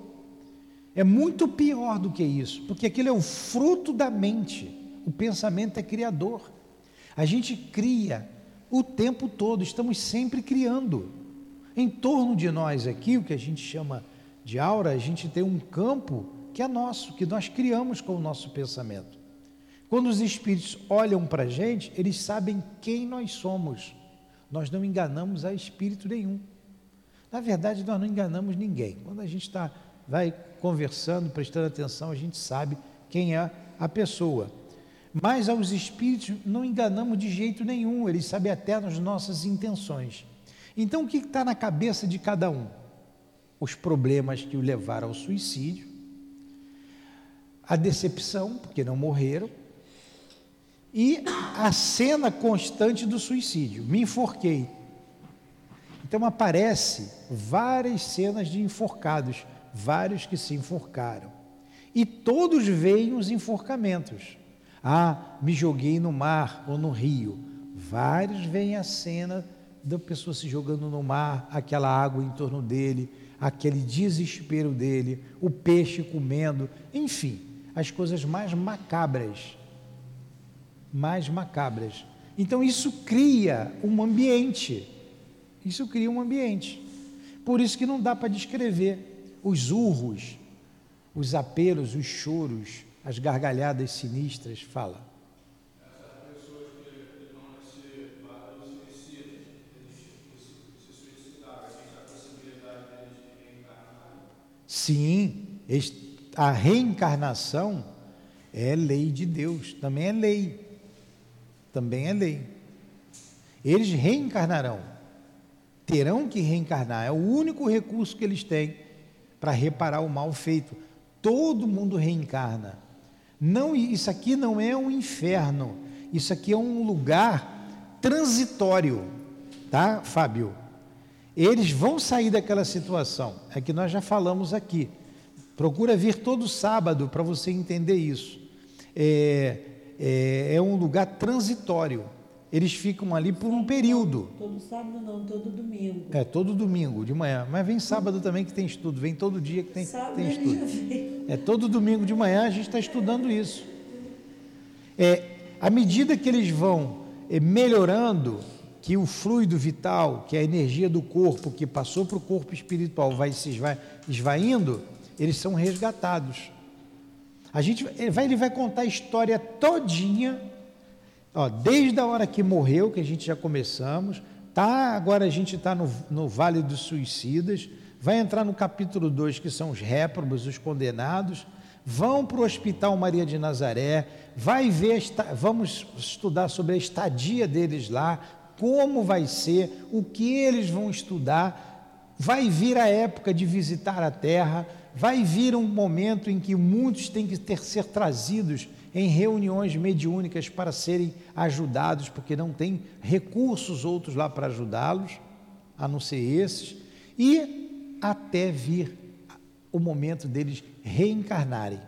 É muito pior do que isso, porque aquilo é o fruto da mente. O pensamento é criador. A gente cria o tempo todo, estamos sempre criando. Em torno de nós aqui, o que a gente chama de aura, a gente tem um campo que é nosso, que nós criamos com o nosso pensamento. Quando os espíritos olham para a gente, eles sabem quem nós somos. Nós não enganamos a espírito nenhum. Na verdade, nós não enganamos ninguém. Quando a gente está, vai conversando, prestando atenção, a gente sabe quem é a pessoa. Mas aos espíritos não enganamos de jeito nenhum, eles sabem até as nossas intenções. Então o que está na cabeça de cada um? Os problemas que o levaram ao suicídio, a decepção, porque não morreram, e a cena constante do suicídio. Me enforquei. Então aparece várias cenas de enforcados, vários que se enforcaram. E todos veem os enforcamentos. Ah, me joguei no mar ou no rio. Vários veem a cena da pessoa se jogando no mar, aquela água em torno dele, aquele desespero dele, o peixe comendo, enfim, as coisas mais macabras. Mais macabras. Então isso cria um ambiente. Isso cria um ambiente. Por isso que não dá para descrever os urros, os apelos, os choros, as gargalhadas sinistras. Fala. Sim, a reencarnação é lei de Deus, também é lei. Também é lei. Eles reencarnarão, terão que reencarnar, é o único recurso que eles têm para reparar o mal feito. Todo mundo reencarna. Não, isso aqui não é um inferno, isso aqui é um lugar transitório, tá, Fábio? Eles vão sair daquela situação, é que nós já falamos aqui. Procura vir todo sábado para você entender isso. É, é, é, um lugar transitório. Eles ficam ali por um período. Todo sábado não, todo domingo. É, todo domingo, de manhã. Mas vem sábado também que tem estudo, vem todo dia que tem, sábado tem estudo. É todo domingo de manhã a gente está estudando isso. É, à medida que eles vão é, melhorando, que o fluido vital, que é a energia do corpo que passou para o corpo espiritual vai se esva, esvaindo, eles são resgatados. A gente, ele, vai, ele vai contar a história todinha Ó, desde a hora que morreu, que a gente já começamos, tá, agora a gente está no, no Vale dos Suicidas, vai entrar no capítulo 2, que são os réprobos, os condenados, vão para o Hospital Maria de Nazaré, vai ver, vamos estudar sobre a estadia deles lá, como vai ser, o que eles vão estudar, vai vir a época de visitar a terra, vai vir um momento em que muitos têm que ter, ser trazidos em reuniões mediúnicas para serem ajudados, porque não tem recursos outros lá para ajudá-los, a não ser esses, e até vir o momento deles reencarnarem.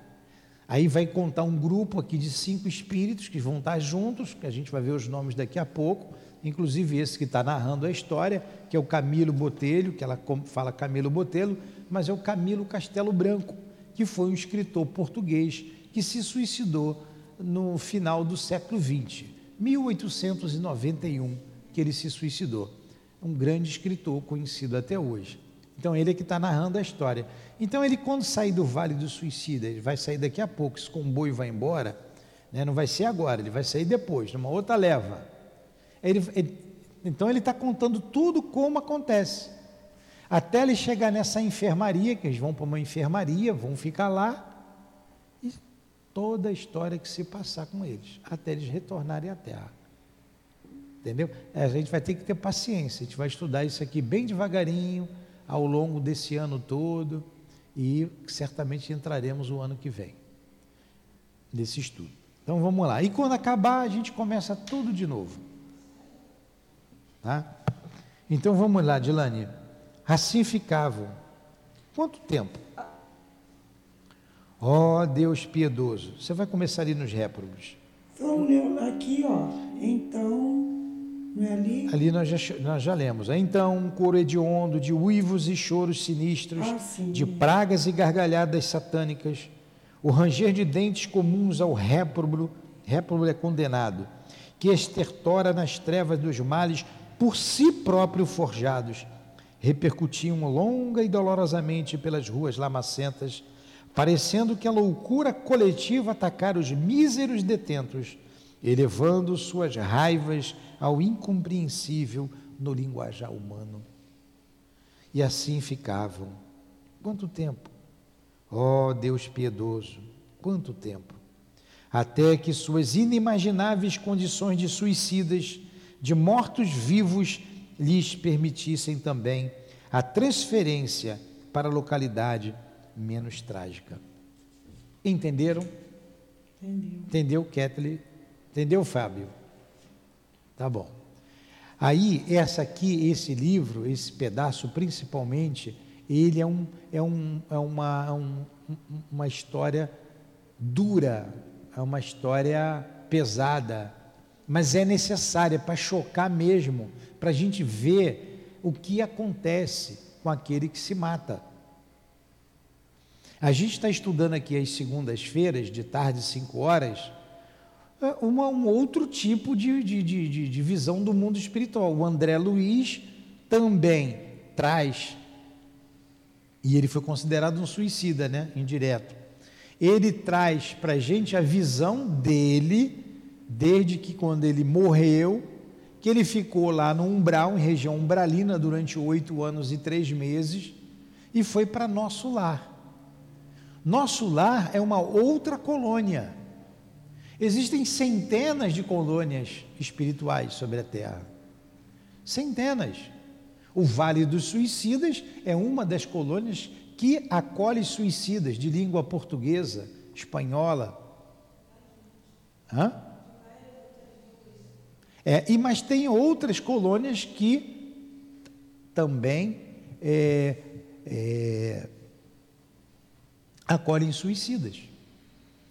Aí vai contar um grupo aqui de cinco espíritos que vão estar juntos, que a gente vai ver os nomes daqui a pouco, inclusive esse que está narrando a história, que é o Camilo Botelho, que ela fala Camilo Botelho, mas é o Camilo Castelo Branco, que foi um escritor português que se suicidou no final do século XX, 1891, que ele se suicidou. Um grande escritor conhecido até hoje. Então ele é que está narrando a história. Então ele quando sair do Vale do Suicida, ele vai sair daqui a pouco, se o comboio vai embora, né, não vai ser agora, ele vai sair depois, numa outra leva. Ele, ele, então ele está contando tudo como acontece. Até ele chegar nessa enfermaria, que eles vão para uma enfermaria, vão ficar lá, toda a história que se passar com eles, até eles retornarem à Terra. Entendeu? É, a gente vai ter que ter paciência, a gente vai estudar isso aqui bem devagarinho, ao longo desse ano todo, e certamente entraremos o ano que vem nesse estudo. Então vamos lá. E quando acabar, a gente começa tudo de novo. Tá? Então vamos lá, Dilane. Assim ficavam. Quanto tempo? Ó oh, Deus piedoso. Você vai começar ali nos réprobos. Vamos ler aqui, ó. Então, não é ali? Ali nós já, nós já lemos. Então, um coro hediondo de uivos e choros sinistros, ah, de pragas e gargalhadas satânicas, o ranger de dentes comuns ao réprobo, réprobo é condenado, que estertora nas trevas dos males por si próprio forjados, repercutiam longa e dolorosamente pelas ruas lamacentas, parecendo que a loucura coletiva atacara os míseros detentos, elevando suas raivas ao incompreensível no linguajar humano. E assim ficavam. Quanto tempo? Oh, Deus piedoso, quanto tempo! até que suas inimagináveis condições de suicidas, de mortos-vivos, lhes permitissem também a transferência para a localidade menos trágica. Entenderam? Entendeu. Entendeu, Kathleen? Entendeu, Fábio? Tá bom. Aí, essa aqui, esse livro, esse pedaço principalmente, ele é, um, é, um, é uma, é um, uma história dura, é uma história pesada, mas é necessária para chocar mesmo, para a gente ver o que acontece com aquele que se mata. A gente está estudando aqui às segundas-feiras, de tarde, 5 horas, é, uma, um outro tipo de, de, de, de visão do mundo espiritual. O André Luiz também traz, e ele foi considerado um suicida, né? Indireto. Ele traz para a gente a visão dele, desde que quando ele morreu, que ele ficou lá no umbral, em região umbralina, durante oito anos e três meses, e foi para nosso lar. Nosso lar é uma outra colônia Existem centenas de colônias espirituais sobre a Terra. Centenas. O Vale dos Suicidas é uma das colônias que acolhe suicidas de língua portuguesa, espanhola. Hã? É, e mas tem outras colônias que também é, é, acolhem suicidas.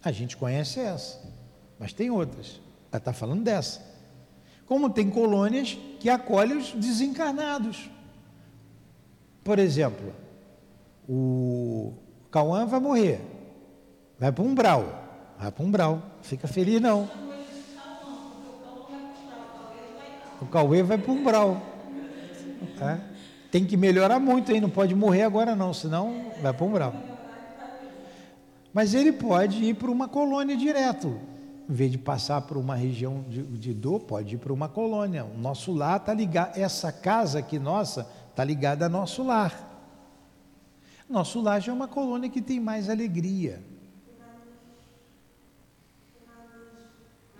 A gente conhece essa mas tem outras. Ela está falando dessa. Como tem colônias que acolhem os desencarnados. Por exemplo, o Cauã vai morrer, vai para um umbral, vai para um umbral, fica feliz não. O Cauê vai para um umbral. É. Tem que melhorar muito, hein? não pode morrer agora não, senão vai para um umbral. Mas ele pode ir para uma colônia direto, em vez de passar por uma região de, de dor, pode ir para uma colônia. O nosso lar está ligado, essa casa aqui nossa está ligada ao nosso lar. Nosso lar já é uma colônia que tem mais alegria.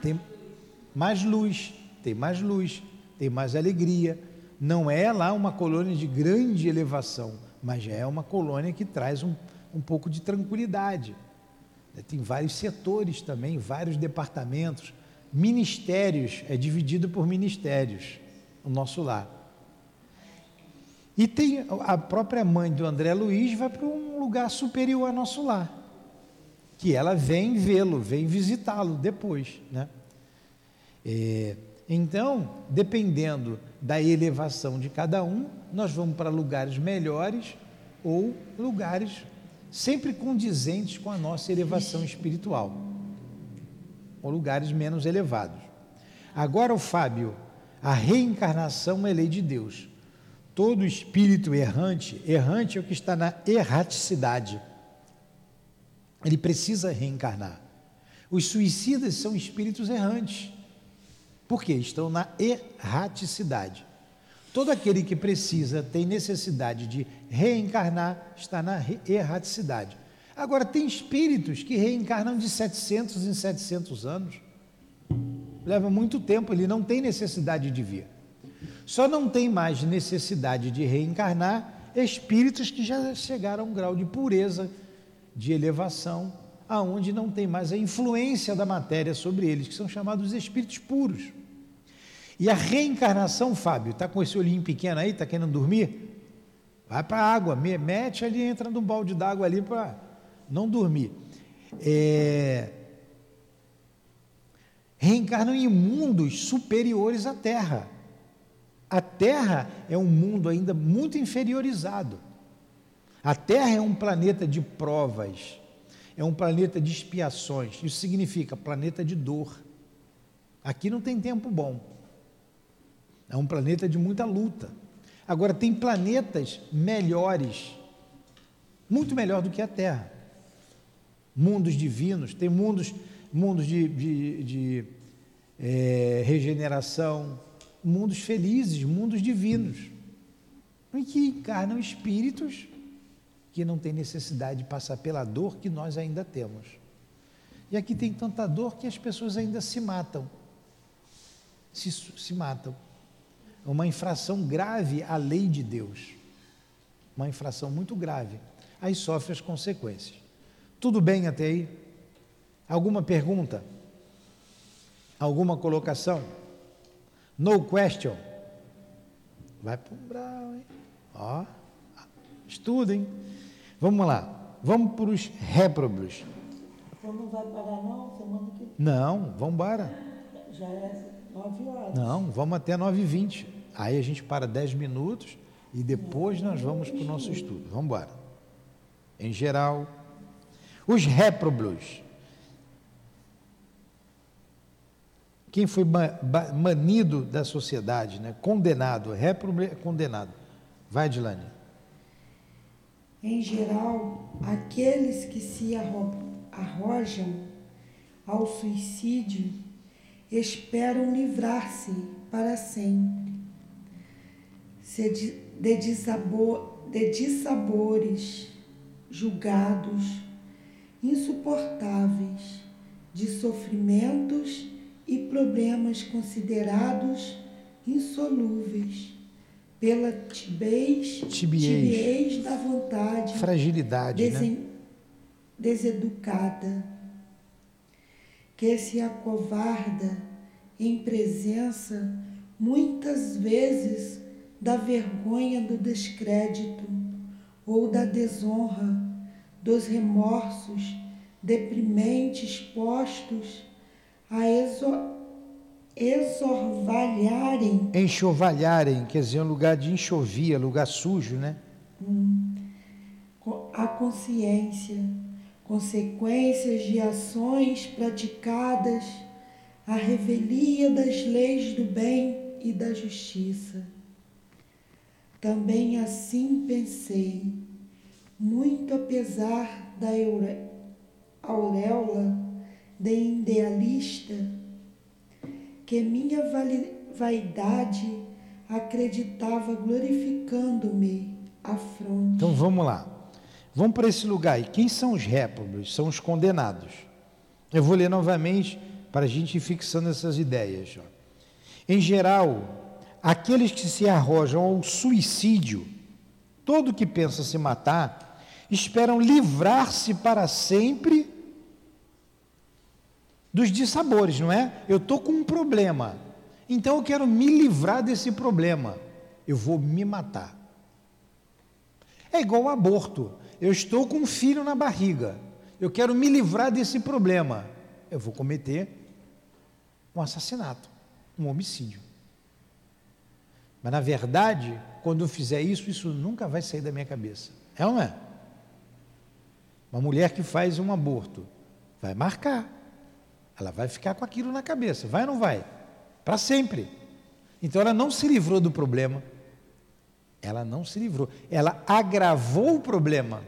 Tem mais luz, tem mais luz, tem mais alegria. Não é lá uma colônia de grande elevação, mas já é uma colônia que traz um, um pouco de tranquilidade. Né, tem vários setores também, vários departamentos, ministérios, é dividido por ministérios, o nosso lar. E tem a própria mãe do André Luiz vai para um lugar superior ao nosso lar, que ela vem vê-lo, vem visitá-lo depois, né? É, então, dependendo da elevação de cada um, nós vamos para lugares melhores ou lugares sempre condizentes com a nossa elevação espiritual, ou lugares menos elevados. Agora, o Fábio, a reencarnação é lei de Deus. Todo espírito errante, errante é o que está na erraticidade. Ele precisa reencarnar. Os suicidas são espíritos errantes. Por quê? Estão na erraticidade. Todo aquele que precisa, tem necessidade de reencarnar, está na erraticidade. Agora, tem espíritos que reencarnam de 700 em 700 anos. Leva muito tempo, ele não tem necessidade de vir. Só não tem mais necessidade de reencarnar espíritos que já chegaram a um grau de pureza, de elevação, aonde não tem mais a influência da matéria sobre eles, que são chamados espíritos puros. E a reencarnação, Fábio, está com esse olhinho pequeno aí, está querendo dormir? Vai para a água, mete ali, entra num balde d'água ali para não dormir. É... Reencarnam em mundos superiores à Terra. A Terra é um mundo ainda muito inferiorizado. A Terra é um planeta de provas, é um planeta de expiações. Isso significa planeta de dor. Aqui não tem tempo bom. É um planeta de muita luta. Agora, tem planetas melhores, muito melhor do que a Terra. Mundos divinos, tem mundos, mundos de, de, de é, regeneração, mundos felizes, mundos divinos, em que encarnam espíritos que não têm necessidade de passar pela dor que nós ainda temos. E aqui tem tanta dor que as pessoas ainda se matam. Se, se matam. Uma infração grave à lei de Deus. Uma infração muito grave. Aí sofre as consequências. Tudo bem até aí? Alguma pergunta? Alguma colocação? No question. Vai para o brau, hein? Ó, estudem. Vamos lá. Vamos para os réprobos. Você não vai parar não? Semana que Não, vamos embora. já é nove horas. Não, vamos até 9h20. Aí a gente para 10 minutos e depois nós vamos para o nosso estudo. Vamos embora. Em geral, os réprobos. Quem foi manido da sociedade, né? condenado, réprobo é condenado. Vai, Dilane. Em geral, aqueles que se arro- arrojam ao suicídio esperam livrar-se para sempre se de, de, de dissabores julgados insuportáveis, de sofrimentos e problemas considerados insolúveis pela tibez, Tibiez. da vontade Fragilidade, né? desen- deseducada, que se acovarda em presença, muitas vezes, da vergonha do descrédito ou da desonra, dos remorsos deprimentes postos a exo- exorvalharem Enxovalharem, quer dizer, um lugar de enxovia, lugar sujo, né? co- a consciência, consequências de ações praticadas, a revelia das leis do bem e da justiça. Também assim pensei, muito apesar da auréola de idealista, que minha vaidade acreditava glorificando-me à fronte. Então vamos lá. Vamos para esse lugar. E quem são os réprobos? São os condenados. Eu vou ler novamente para a gente ir fixando essas ideias. Em geral, aqueles que se arrojam ao suicídio, todo que pensa se matar, esperam livrar-se para sempre dos dissabores, não é? Eu estou com um problema, então eu quero me livrar desse problema. Eu vou me matar. É igual ao aborto. Eu estou com um filho na barriga. Eu quero me livrar desse problema. Eu vou cometer um assassinato, um homicídio. Mas na verdade, quando eu fizer isso, isso nunca vai sair da minha cabeça. É ou não é? Uma mulher que faz um aborto vai marcar. Ela vai ficar com aquilo na cabeça. Vai ou não vai? Para sempre. Então ela não se livrou do problema. Ela não se livrou. Ela agravou o problema.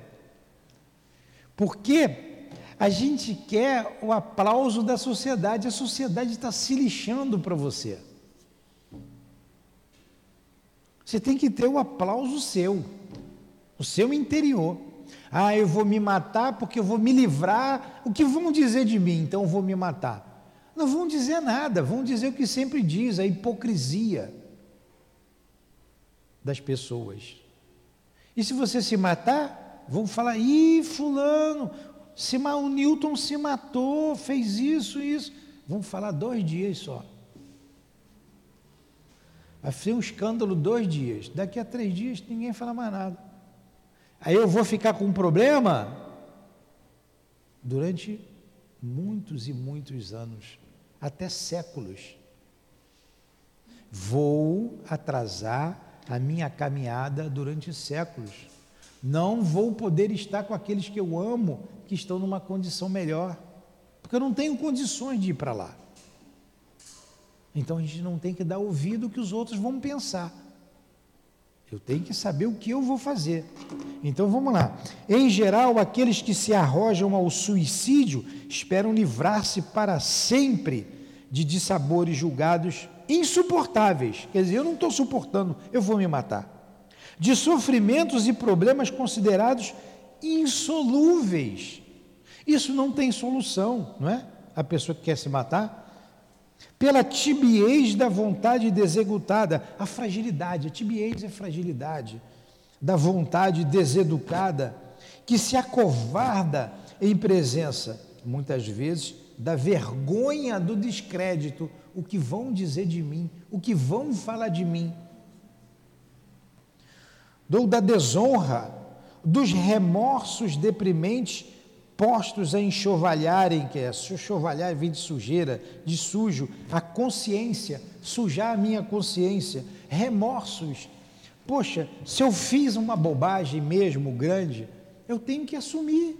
Porque a gente quer o aplauso da sociedade. A sociedade está se lixando para você. Você tem que ter o aplauso seu, o seu interior. Ah, eu vou me matar porque eu vou me livrar. O que vão dizer de mim? Então eu vou me matar. Não vão dizer nada, vão dizer o que sempre diz, a hipocrisia das pessoas. E se você se matar, vão falar: ih, Fulano, se o Newton se matou, fez isso, isso. Vão falar dois dias só. Vai ser um escândalo dois dias. Daqui a três dias ninguém fala mais nada. Aí eu vou ficar com um problema durante muitos e muitos anos, até séculos. Vou atrasar a minha caminhada durante séculos. Não vou poder estar com aqueles que eu amo, que estão numa condição melhor, porque eu não tenho condições de ir para lá. Então a gente não tem que dar ouvido que os outros vão pensar. Eu tenho que saber o que eu vou fazer. Então vamos lá. Em geral, aqueles que se arrojam ao suicídio esperam livrar-se para sempre de dissabores julgados insuportáveis. Quer dizer, eu não estou suportando, eu vou me matar. De sofrimentos e problemas considerados insolúveis. Isso não tem solução, não é? A pessoa que quer se matar. Pela tibiez da vontade desexecutada, a fragilidade, a tibiez é fragilidade, da vontade deseducada, que se acovarda em presença, muitas vezes, da vergonha do descrédito, o que vão dizer de mim, o que vão falar de mim. Ou da desonra, dos remorsos deprimentes postos a enxovalharem, que é enxovalhar vem de sujeira, de sujo, a consciência, sujar a minha consciência, remorsos. Poxa, se eu fiz uma bobagem mesmo grande, eu tenho que assumir.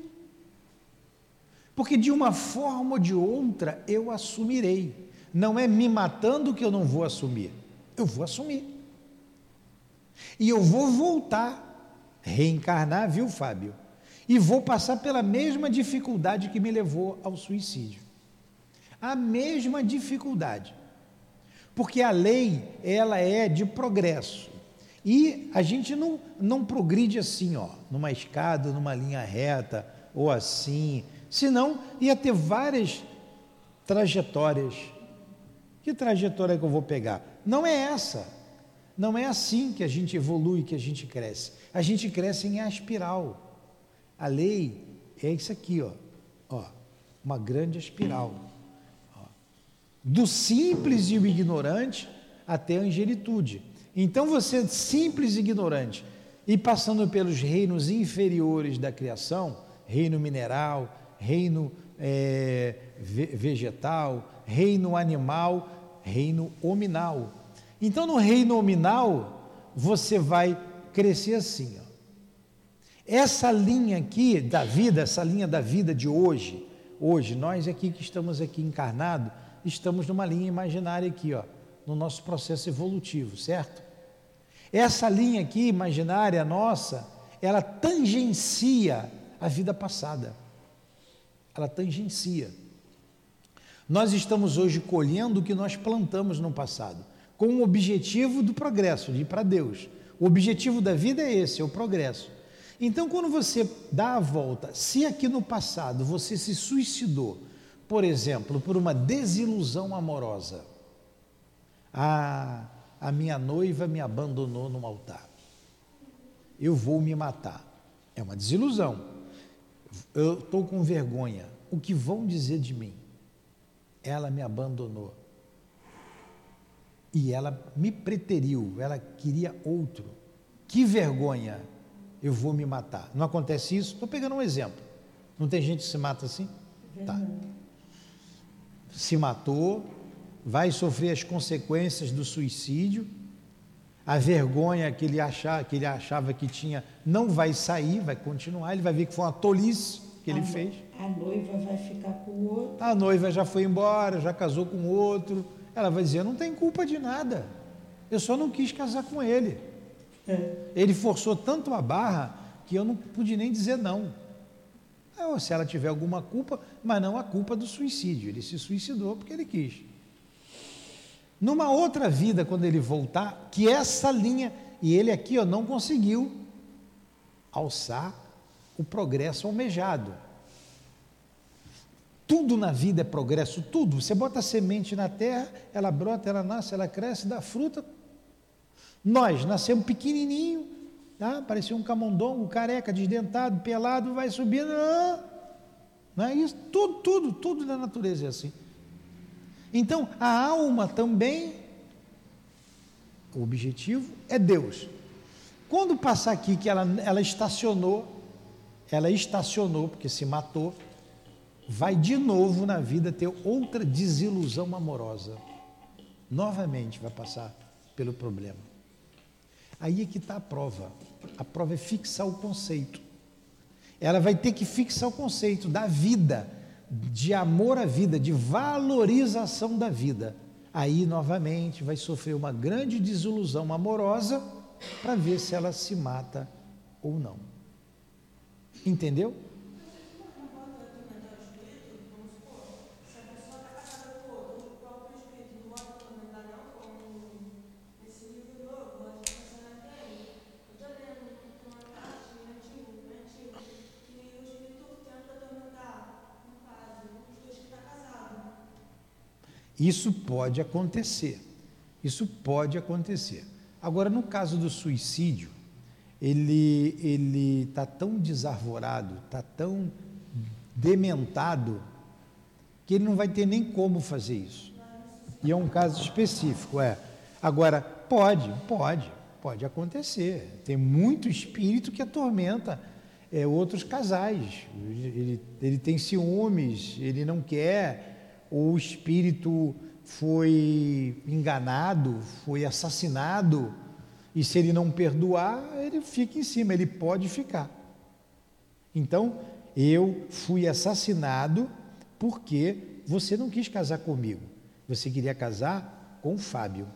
Porque de uma forma ou de outra eu assumirei. Não é me matando que eu não vou assumir. Eu vou assumir. E eu vou voltar, reencarnar, viu, Fábio? E vou passar pela mesma dificuldade que me levou ao suicídio. A mesma dificuldade. Porque a lei, ela é de progresso. E a gente não, não progride assim, ó, numa escada, numa linha reta, ou assim, Senão, ia ter várias trajetórias. Que trajetória que eu vou pegar? Não é essa. Não é assim que a gente evolui, que a gente cresce. A gente cresce em espiral. A lei é isso aqui, ó. ó uma grande espiral. Ó. Do simples e o ignorante até a angelitude. Então você, simples e ignorante, e passando pelos reinos inferiores da criação, reino mineral, reino é, vegetal, reino animal, reino hominal. Então, no reino hominal, você vai crescer assim. Ó. Essa linha aqui da vida, essa linha da vida de hoje, hoje, nós aqui que estamos aqui encarnados, estamos numa linha imaginária aqui, ó, no nosso processo evolutivo, certo? Essa linha aqui imaginária nossa, ela tangencia a vida passada ela tangencia. Nós estamos hoje colhendo o que nós plantamos no passado, com o objetivo do progresso, de ir para Deus. O objetivo da vida é esse, é o progresso. Então, quando você dá a volta, se aqui no passado você se suicidou, por exemplo, por uma desilusão amorosa, a, a minha noiva me abandonou no altar, eu vou me matar. É uma desilusão eu estou com vergonha. O que vão dizer de mim? Ela me abandonou. E ela me preteriu, ela queria outro. Que vergonha, eu vou me matar. Não acontece isso? Estou pegando um exemplo. Não tem gente que se mata assim? Tá. Se matou, vai sofrer as consequências do suicídio, a vergonha que ele, achava, que ele achava que tinha não vai sair, vai continuar, ele vai ver que foi uma tolice que ele a, fez. A noiva vai ficar com o outro. A noiva já foi embora, já casou com outro. Ela vai dizer: não tem culpa de nada, eu só não quis casar com ele. É. Ele forçou tanto a barra que eu não pude nem dizer não. se ela tiver alguma culpa, mas não a culpa do suicídio. Ele se suicidou porque ele quis. Numa outra vida, quando ele voltar, que essa linha, e ele aqui ó, não conseguiu alçar o progresso almejado. Tudo na vida é progresso, tudo. Você bota a semente na terra, ela brota, ela nasce, ela cresce, dá fruta. Nós nascemos pequenininho, tá? parecia um camundongo, careca, desdentado, pelado, vai subindo. Não, não é isso? Tudo, tudo, tudo na natureza é assim. Então, a alma também, o objetivo é Deus. Quando passar aqui que ela, ela estacionou, ela estacionou porque se matou, vai de novo na vida ter outra desilusão amorosa. Novamente vai passar pelo problema. Aí é que está a prova. A prova é fixar o conceito. Ela vai ter que fixar o conceito da vida de amor à vida, de valorização da vida. Aí novamente vai sofrer uma grande desilusão amorosa para ver se ela se mata ou não. Entendeu? Isso pode acontecer. Isso pode acontecer. Agora, no caso do suicídio, ele ele está tão desarvorado, está tão dementado que ele não vai ter nem como fazer isso. E é um caso específico, é. Agora, pode, pode, pode acontecer. Tem muito espírito que atormenta é, outros casais. Ele, ele tem ciúmes, ele não quer, ou o espírito foi enganado, foi assassinado, e se ele não perdoar, ele fica em cima, ele pode ficar. Então, eu fui assassinado porque você não quis casar comigo. Você queria casar com o Fábio.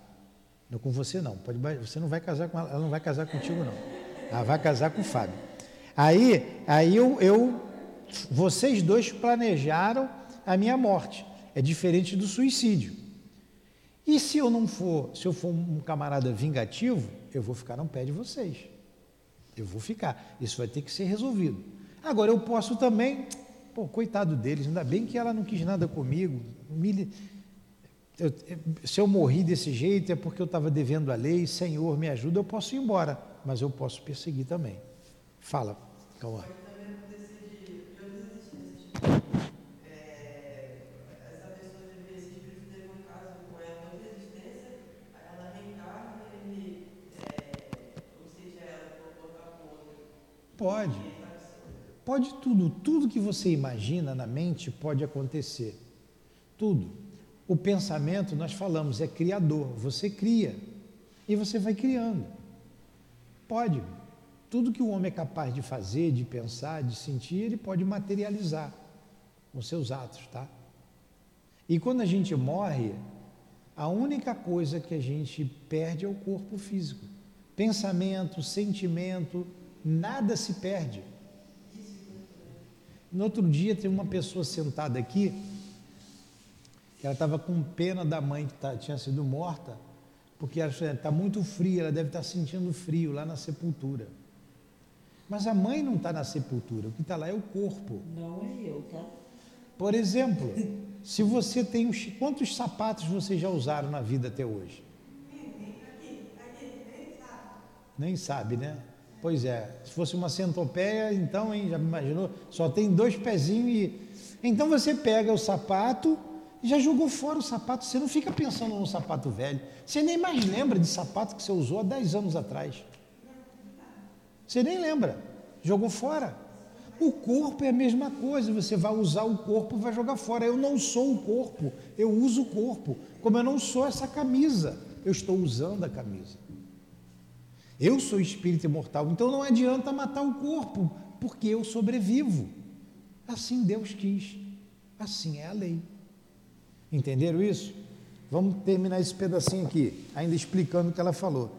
Não com você não. Pode, você não vai casar com ela, ela não vai casar contigo não. Ela vai casar com o Fábio. Aí, aí eu, eu vocês dois planejaram a minha morte. É diferente do suicídio. E se eu não for, se eu for um camarada vingativo, eu vou ficar no pé de vocês. Eu vou ficar. Isso vai ter que ser resolvido. Agora eu posso também, pô, coitado deles, ainda bem que ela não quis nada comigo. Me, eu, se eu morri desse jeito é porque eu estava devendo a lei, Senhor, me ajuda, eu posso ir embora, mas eu posso perseguir também. Fala, Cauã. Pode. Pode tudo. Tudo que você imagina na mente pode acontecer. Tudo. O pensamento, nós falamos, é criador. Você cria. E você vai criando. Pode. Tudo que o homem é capaz de fazer, de pensar, de sentir, ele pode materializar com seus atos, tá? E quando a gente morre, a única coisa que a gente perde é o corpo físico. Pensamento, sentimento, nada se perde. No outro dia tem uma pessoa sentada aqui, ela estava com pena da mãe que tá, tinha sido morta, porque ela está muito frio, ela deve estar tá sentindo frio lá na sepultura. Mas a mãe não está na sepultura, o que está lá é o corpo. Não é eu, tá? Por exemplo, se você tem os. Quantos sapatos vocês já usaram na vida até hoje? Nem sabe, né? Pois é, se fosse uma centopeia, então, hein, já me imaginou? Só tem dois pezinhos e. Então você pega o sapato e já jogou fora o sapato. Você não fica pensando no sapato velho. Você nem mais lembra de sapato que você usou há 10 anos atrás. Você nem lembra. Jogou fora. O corpo é a mesma coisa. Você vai usar o corpo vai jogar fora. Eu não sou o corpo, eu uso o corpo. Como eu não sou essa camisa, eu estou usando a camisa. Eu sou espírito imortal, então não adianta matar o corpo, porque eu sobrevivo. Assim Deus quis, assim é a lei. Entenderam isso? Vamos terminar esse pedacinho aqui, ainda explicando o que ela falou.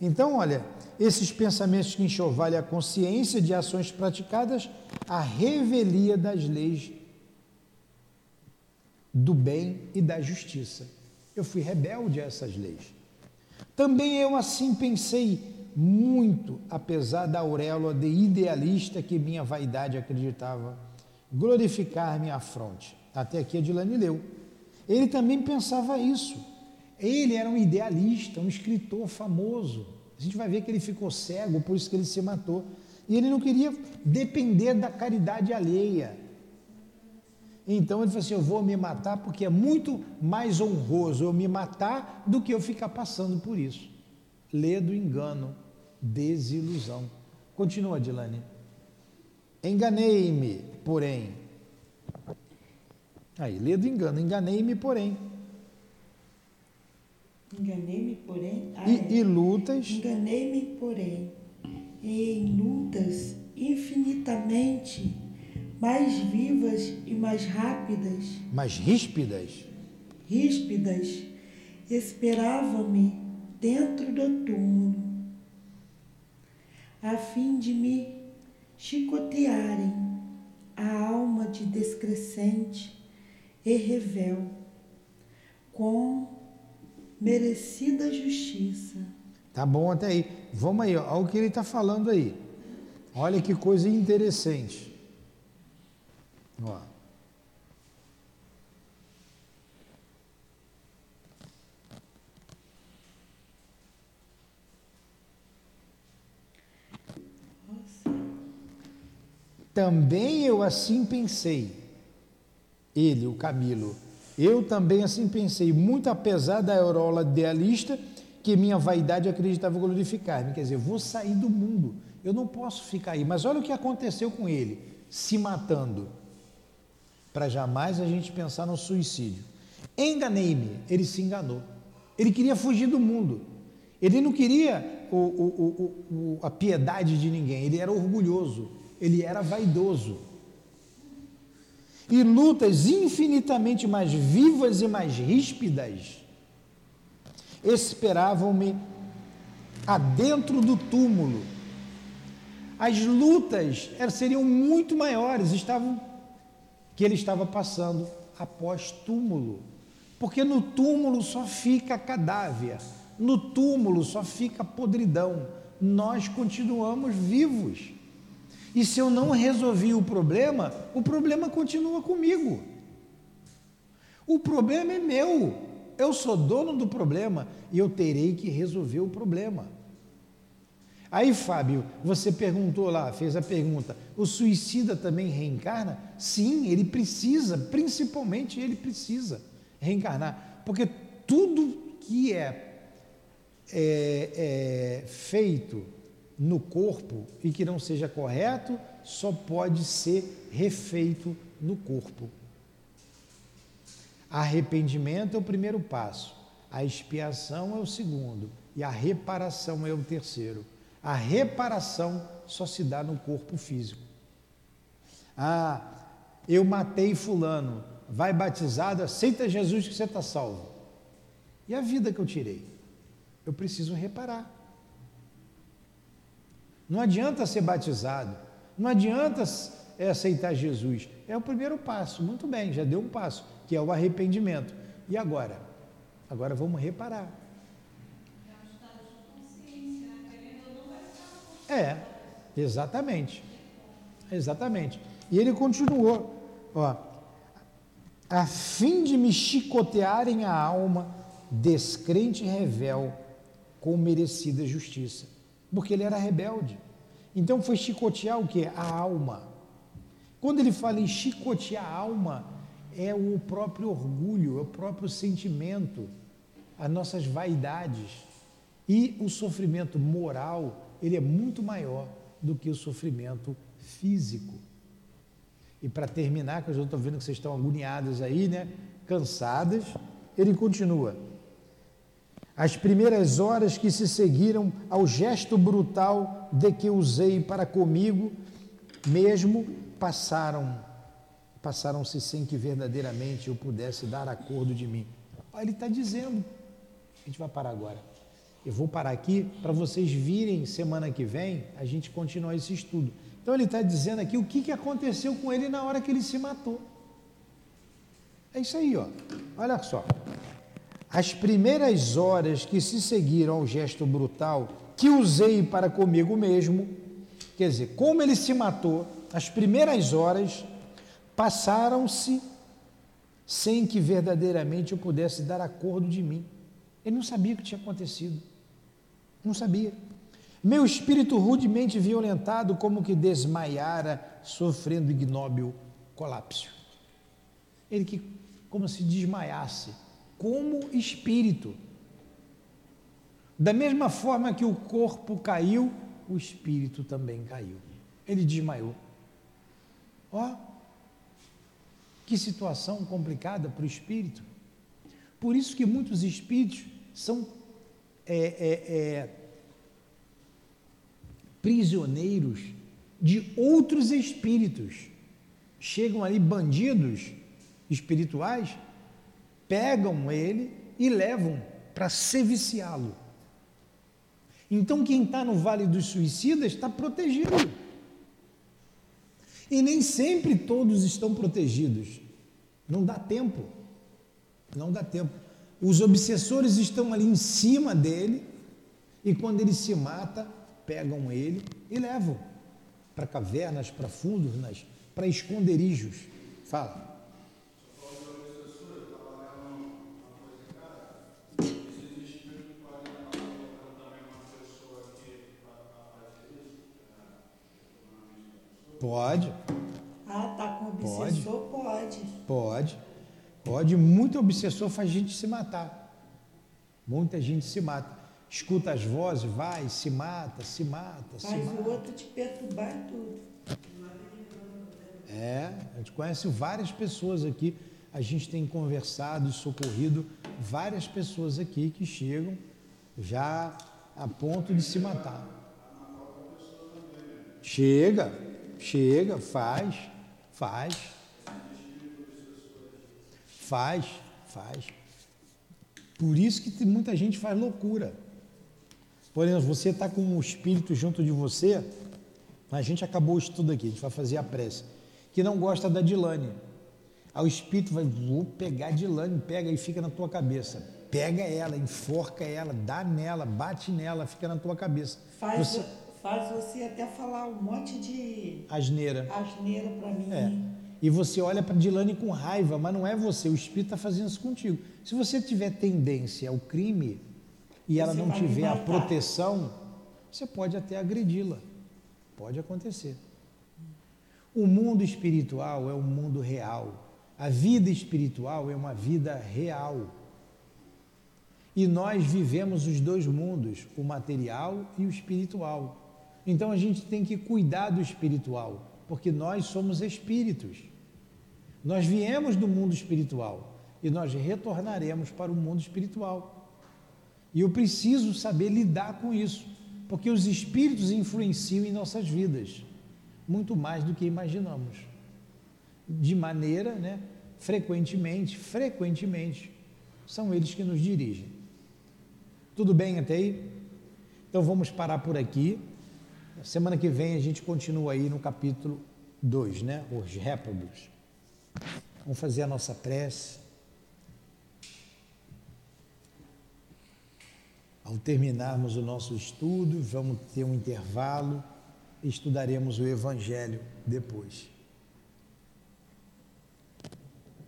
Então, olha, esses pensamentos que enxovalham a consciência de ações praticadas, a revelia das leis do bem e da justiça. Eu fui rebelde a essas leis. Também eu assim pensei muito, apesar da auréola de idealista que minha vaidade acreditava glorificar minha fronte. Até aqui a Dilane leu. Ele também pensava isso. Ele era um idealista, um escritor famoso. A gente vai ver que ele ficou cego, por isso que ele se matou. E ele não queria depender da caridade alheia. Então ele falou assim: Eu vou me matar porque é muito mais honroso eu me matar do que eu ficar passando por isso. Lê do engano desilusão. Continua, Dilane. Enganei-me, porém. Aí, lê do engano. Enganei-me, porém. Enganei-me, porém. Ah, e, é. e lutas. Enganei-me, porém. E em lutas infinitamente mais vivas e mais rápidas. Mais ríspidas. Ríspidas. Esperava-me dentro do túmulo a fim de me chicotearem a alma de descrescente e revel, com merecida justiça. Tá bom até aí. Vamos aí, olha o que ele está falando aí. Olha que coisa interessante. Ó. Também eu assim pensei. Ele, o Camilo. Eu também assim pensei, muito apesar da aureola idealista que minha vaidade acreditava glorificar-me. Quer dizer, vou sair do mundo. Eu não posso ficar aí. Mas olha o que aconteceu com ele, se matando. Para jamais a gente pensar no suicídio. Enganei-me, ele se enganou. Ele queria fugir do mundo. Ele não queria o, o, o, a piedade de ninguém, ele era orgulhoso, ele era vaidoso. E lutas infinitamente mais vivas e mais ríspidas esperavam-me adentro do túmulo. As lutas seriam muito maiores, estavam que ele estava passando após túmulo. Porque no túmulo só fica cadáver, no túmulo só fica podridão. Nós continuamos vivos. E se eu não resolvi o problema, o problema continua comigo. O problema é meu. Eu sou dono do problema e eu terei que resolver o problema. Aí, Fábio, você perguntou lá, fez a pergunta: o suicida também reencarna? Sim, ele precisa, principalmente ele precisa reencarnar, porque tudo que é, é, é feito no corpo e que não seja correto só pode ser refeito no corpo. Arrependimento é o primeiro passo, a expiação é o segundo e a reparação é o terceiro. A reparação só se dá no corpo físico. Ah, eu matei Fulano, vai batizado, aceita Jesus que você está salvo. E a vida que eu tirei? Eu preciso reparar. Não adianta ser batizado, não adianta aceitar Jesus. É o primeiro passo, muito bem, já deu um passo, que é o arrependimento. E agora? Agora vamos reparar. É, exatamente. Exatamente. E ele continuou, ó, a fim de me chicotearem a alma, descrente e revel, com merecida justiça. Porque ele era rebelde. Então foi chicotear o que? A alma. Quando ele fala em chicotear a alma, é o próprio orgulho, é o próprio sentimento, as nossas vaidades. E o sofrimento moral ele é muito maior do que o sofrimento físico. E para terminar, que eu já estou vendo que vocês estão agoniadas aí, né? Cansadas, ele continua. As primeiras horas que se seguiram ao gesto brutal de que usei para comigo mesmo passaram, passaram-se sem que verdadeiramente eu pudesse dar acordo de mim. Ele está dizendo. A gente vai parar agora. Eu vou parar aqui para vocês virem semana que vem a gente continuar esse estudo. Então ele está dizendo aqui o que, que aconteceu com ele na hora que ele se matou. É isso aí, ó. Olha só. As primeiras horas que se seguiram ao gesto brutal que usei para comigo mesmo, quer dizer, como ele se matou, as primeiras horas passaram-se sem que verdadeiramente eu pudesse dar acordo de mim. Ele não sabia o que tinha acontecido. Não sabia. Meu espírito rudemente violentado, como que desmaiara, sofrendo ignóbil colapso. Ele que, como se desmaiasse, como espírito. Da mesma forma que o corpo caiu, o espírito também caiu. Ele desmaiou. Ó, que situação complicada para o espírito. Por isso que muitos espíritos são é, é, é, prisioneiros de outros espíritos. Chegam ali bandidos espirituais, pegam ele e levam para seviciá-lo. Então, quem está no Vale dos Suicidas está protegido. E nem sempre todos estão protegidos. Não dá tempo. Não dá tempo. Os obsessores estão ali em cima dele, e quando ele se mata, pegam ele e levam para cavernas, para fundos, para esconderijos. Fala. Pode, obsessor pode. Pode. Pode. Muito obsessor faz gente se matar. Muita gente se mata. Escuta as vozes, vai, se mata, se mata, Faz se mata. o outro te perturbar e tudo. É, a gente conhece várias pessoas aqui. A gente tem conversado e socorrido várias pessoas aqui que chegam já a ponto de se matar. Chega, chega, faz, faz. Faz, faz. Por isso que muita gente faz loucura. Por exemplo, você está com um espírito junto de você, a gente acabou o estudo aqui, a gente vai fazer a prece, que não gosta da Dilane. Aí o espírito vai, vou pegar a Dilane, pega e fica na tua cabeça. Pega ela, enforca ela, dá nela, bate nela, fica na tua cabeça. Faz, Você, faz você até falar um monte de asneira. asneira pra mim. É. E você olha para Dilane com raiva, mas não é você, o espírito está fazendo isso contigo. Se você tiver tendência ao crime e ela Você não vai me tiver a proteção, você pode até agredi-la. Pode acontecer. O mundo espiritual é um mundo real. A vida espiritual é uma vida real. E nós vivemos os dois mundos, o material e o espiritual. Então a gente tem que cuidar do espiritual, porque nós somos espíritos. Nós viemos do mundo espiritual e nós retornaremos para o mundo espiritual. E eu preciso saber lidar com isso, porque os espíritos influenciam em nossas vidas, muito mais do que imaginamos. De maneira, né, frequentemente, frequentemente, são eles que nos dirigem. Tudo bem até aí? Então vamos parar por aqui. Semana que vem a gente continua aí no capítulo 2, né? Os réprobos. Vamos fazer a nossa prece. Ao terminarmos o nosso estudo, vamos ter um intervalo e estudaremos o Evangelho depois.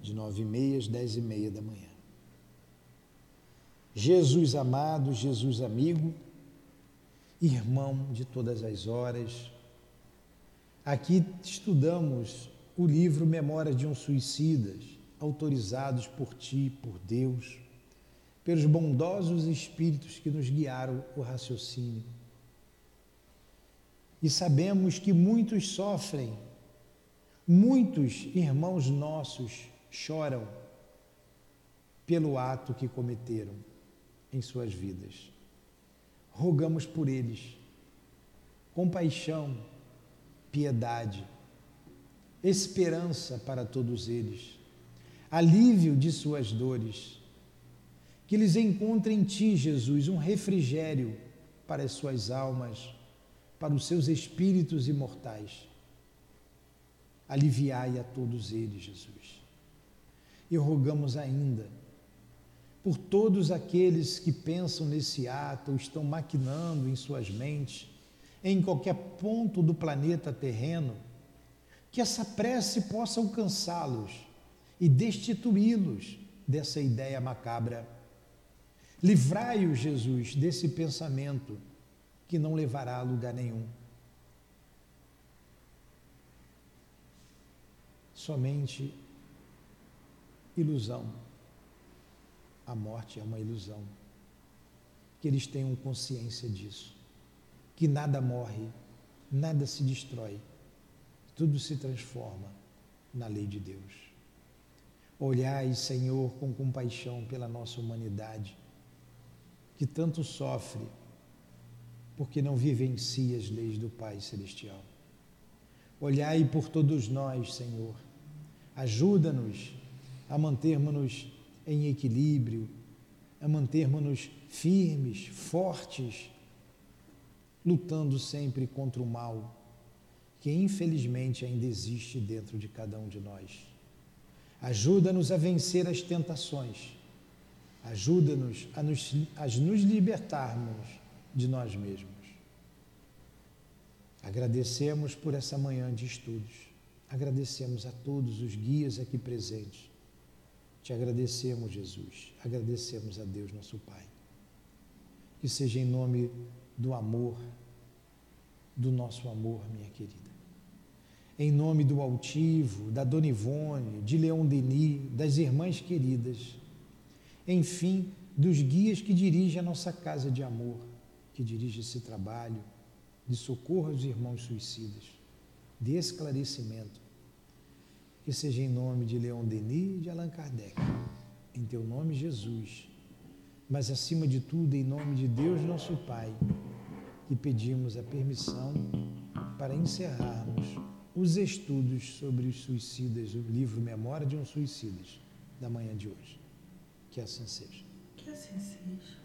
De nove e meia às dez e meia da manhã. Jesus amado, Jesus amigo, irmão de todas as horas, aqui estudamos o livro Memórias de um Suicidas, autorizados por ti, por Deus, pelos bondosos espíritos que nos guiaram o raciocínio. E sabemos que muitos sofrem, muitos irmãos nossos choram pelo ato que cometeram em suas vidas. Rogamos por eles compaixão, piedade, esperança para todos eles, alívio de suas dores, que eles encontrem em Ti, Jesus, um refrigério para as suas almas, para os seus espíritos imortais. Aliviai a todos eles, Jesus. E rogamos ainda por todos aqueles que pensam nesse ato, ou estão maquinando em suas mentes, em qualquer ponto do planeta terreno, que essa prece possa alcançá-los e destituí-los dessa ideia macabra. Livrai-os, Jesus, desse pensamento que não levará a lugar nenhum. Somente ilusão. A morte é uma ilusão. Que eles tenham consciência disso. Que nada morre, nada se destrói, tudo se transforma na lei de Deus. Olhai, Senhor, com compaixão pela nossa humanidade, que tanto sofre porque não vivencia as leis do Pai Celestial. Olhai por todos nós, Senhor. Ajuda-nos a mantermos-nos em equilíbrio, a mantermos-nos firmes, fortes, lutando sempre contra o mal que infelizmente ainda existe dentro de cada um de nós. Ajuda-nos a vencer as tentações. Ajuda-nos a nos, a nos libertarmos de nós mesmos. Agradecemos por essa manhã de estudos. Agradecemos a todos os guias aqui presentes. Te agradecemos, Jesus. Agradecemos a Deus, nosso Pai. Que seja em nome do amor, do nosso amor, minha querida. em nome do Altivo, da Dona Ivone, de Leon Denis, das irmãs queridas, enfim, dos guias que dirigem a nossa casa de amor, que dirige esse trabalho de socorro aos irmãos suicidas, de esclarecimento. Que seja em nome de Leon Denis e de Allan Kardec, em teu nome, Jesus, mas acima de tudo, em nome de Deus, nosso Pai, que pedimos a permissão para encerrarmos os estudos sobre os suicidas, o livro Memória de um Suicidas, da manhã de hoje. Que assim seja. Que assim seja.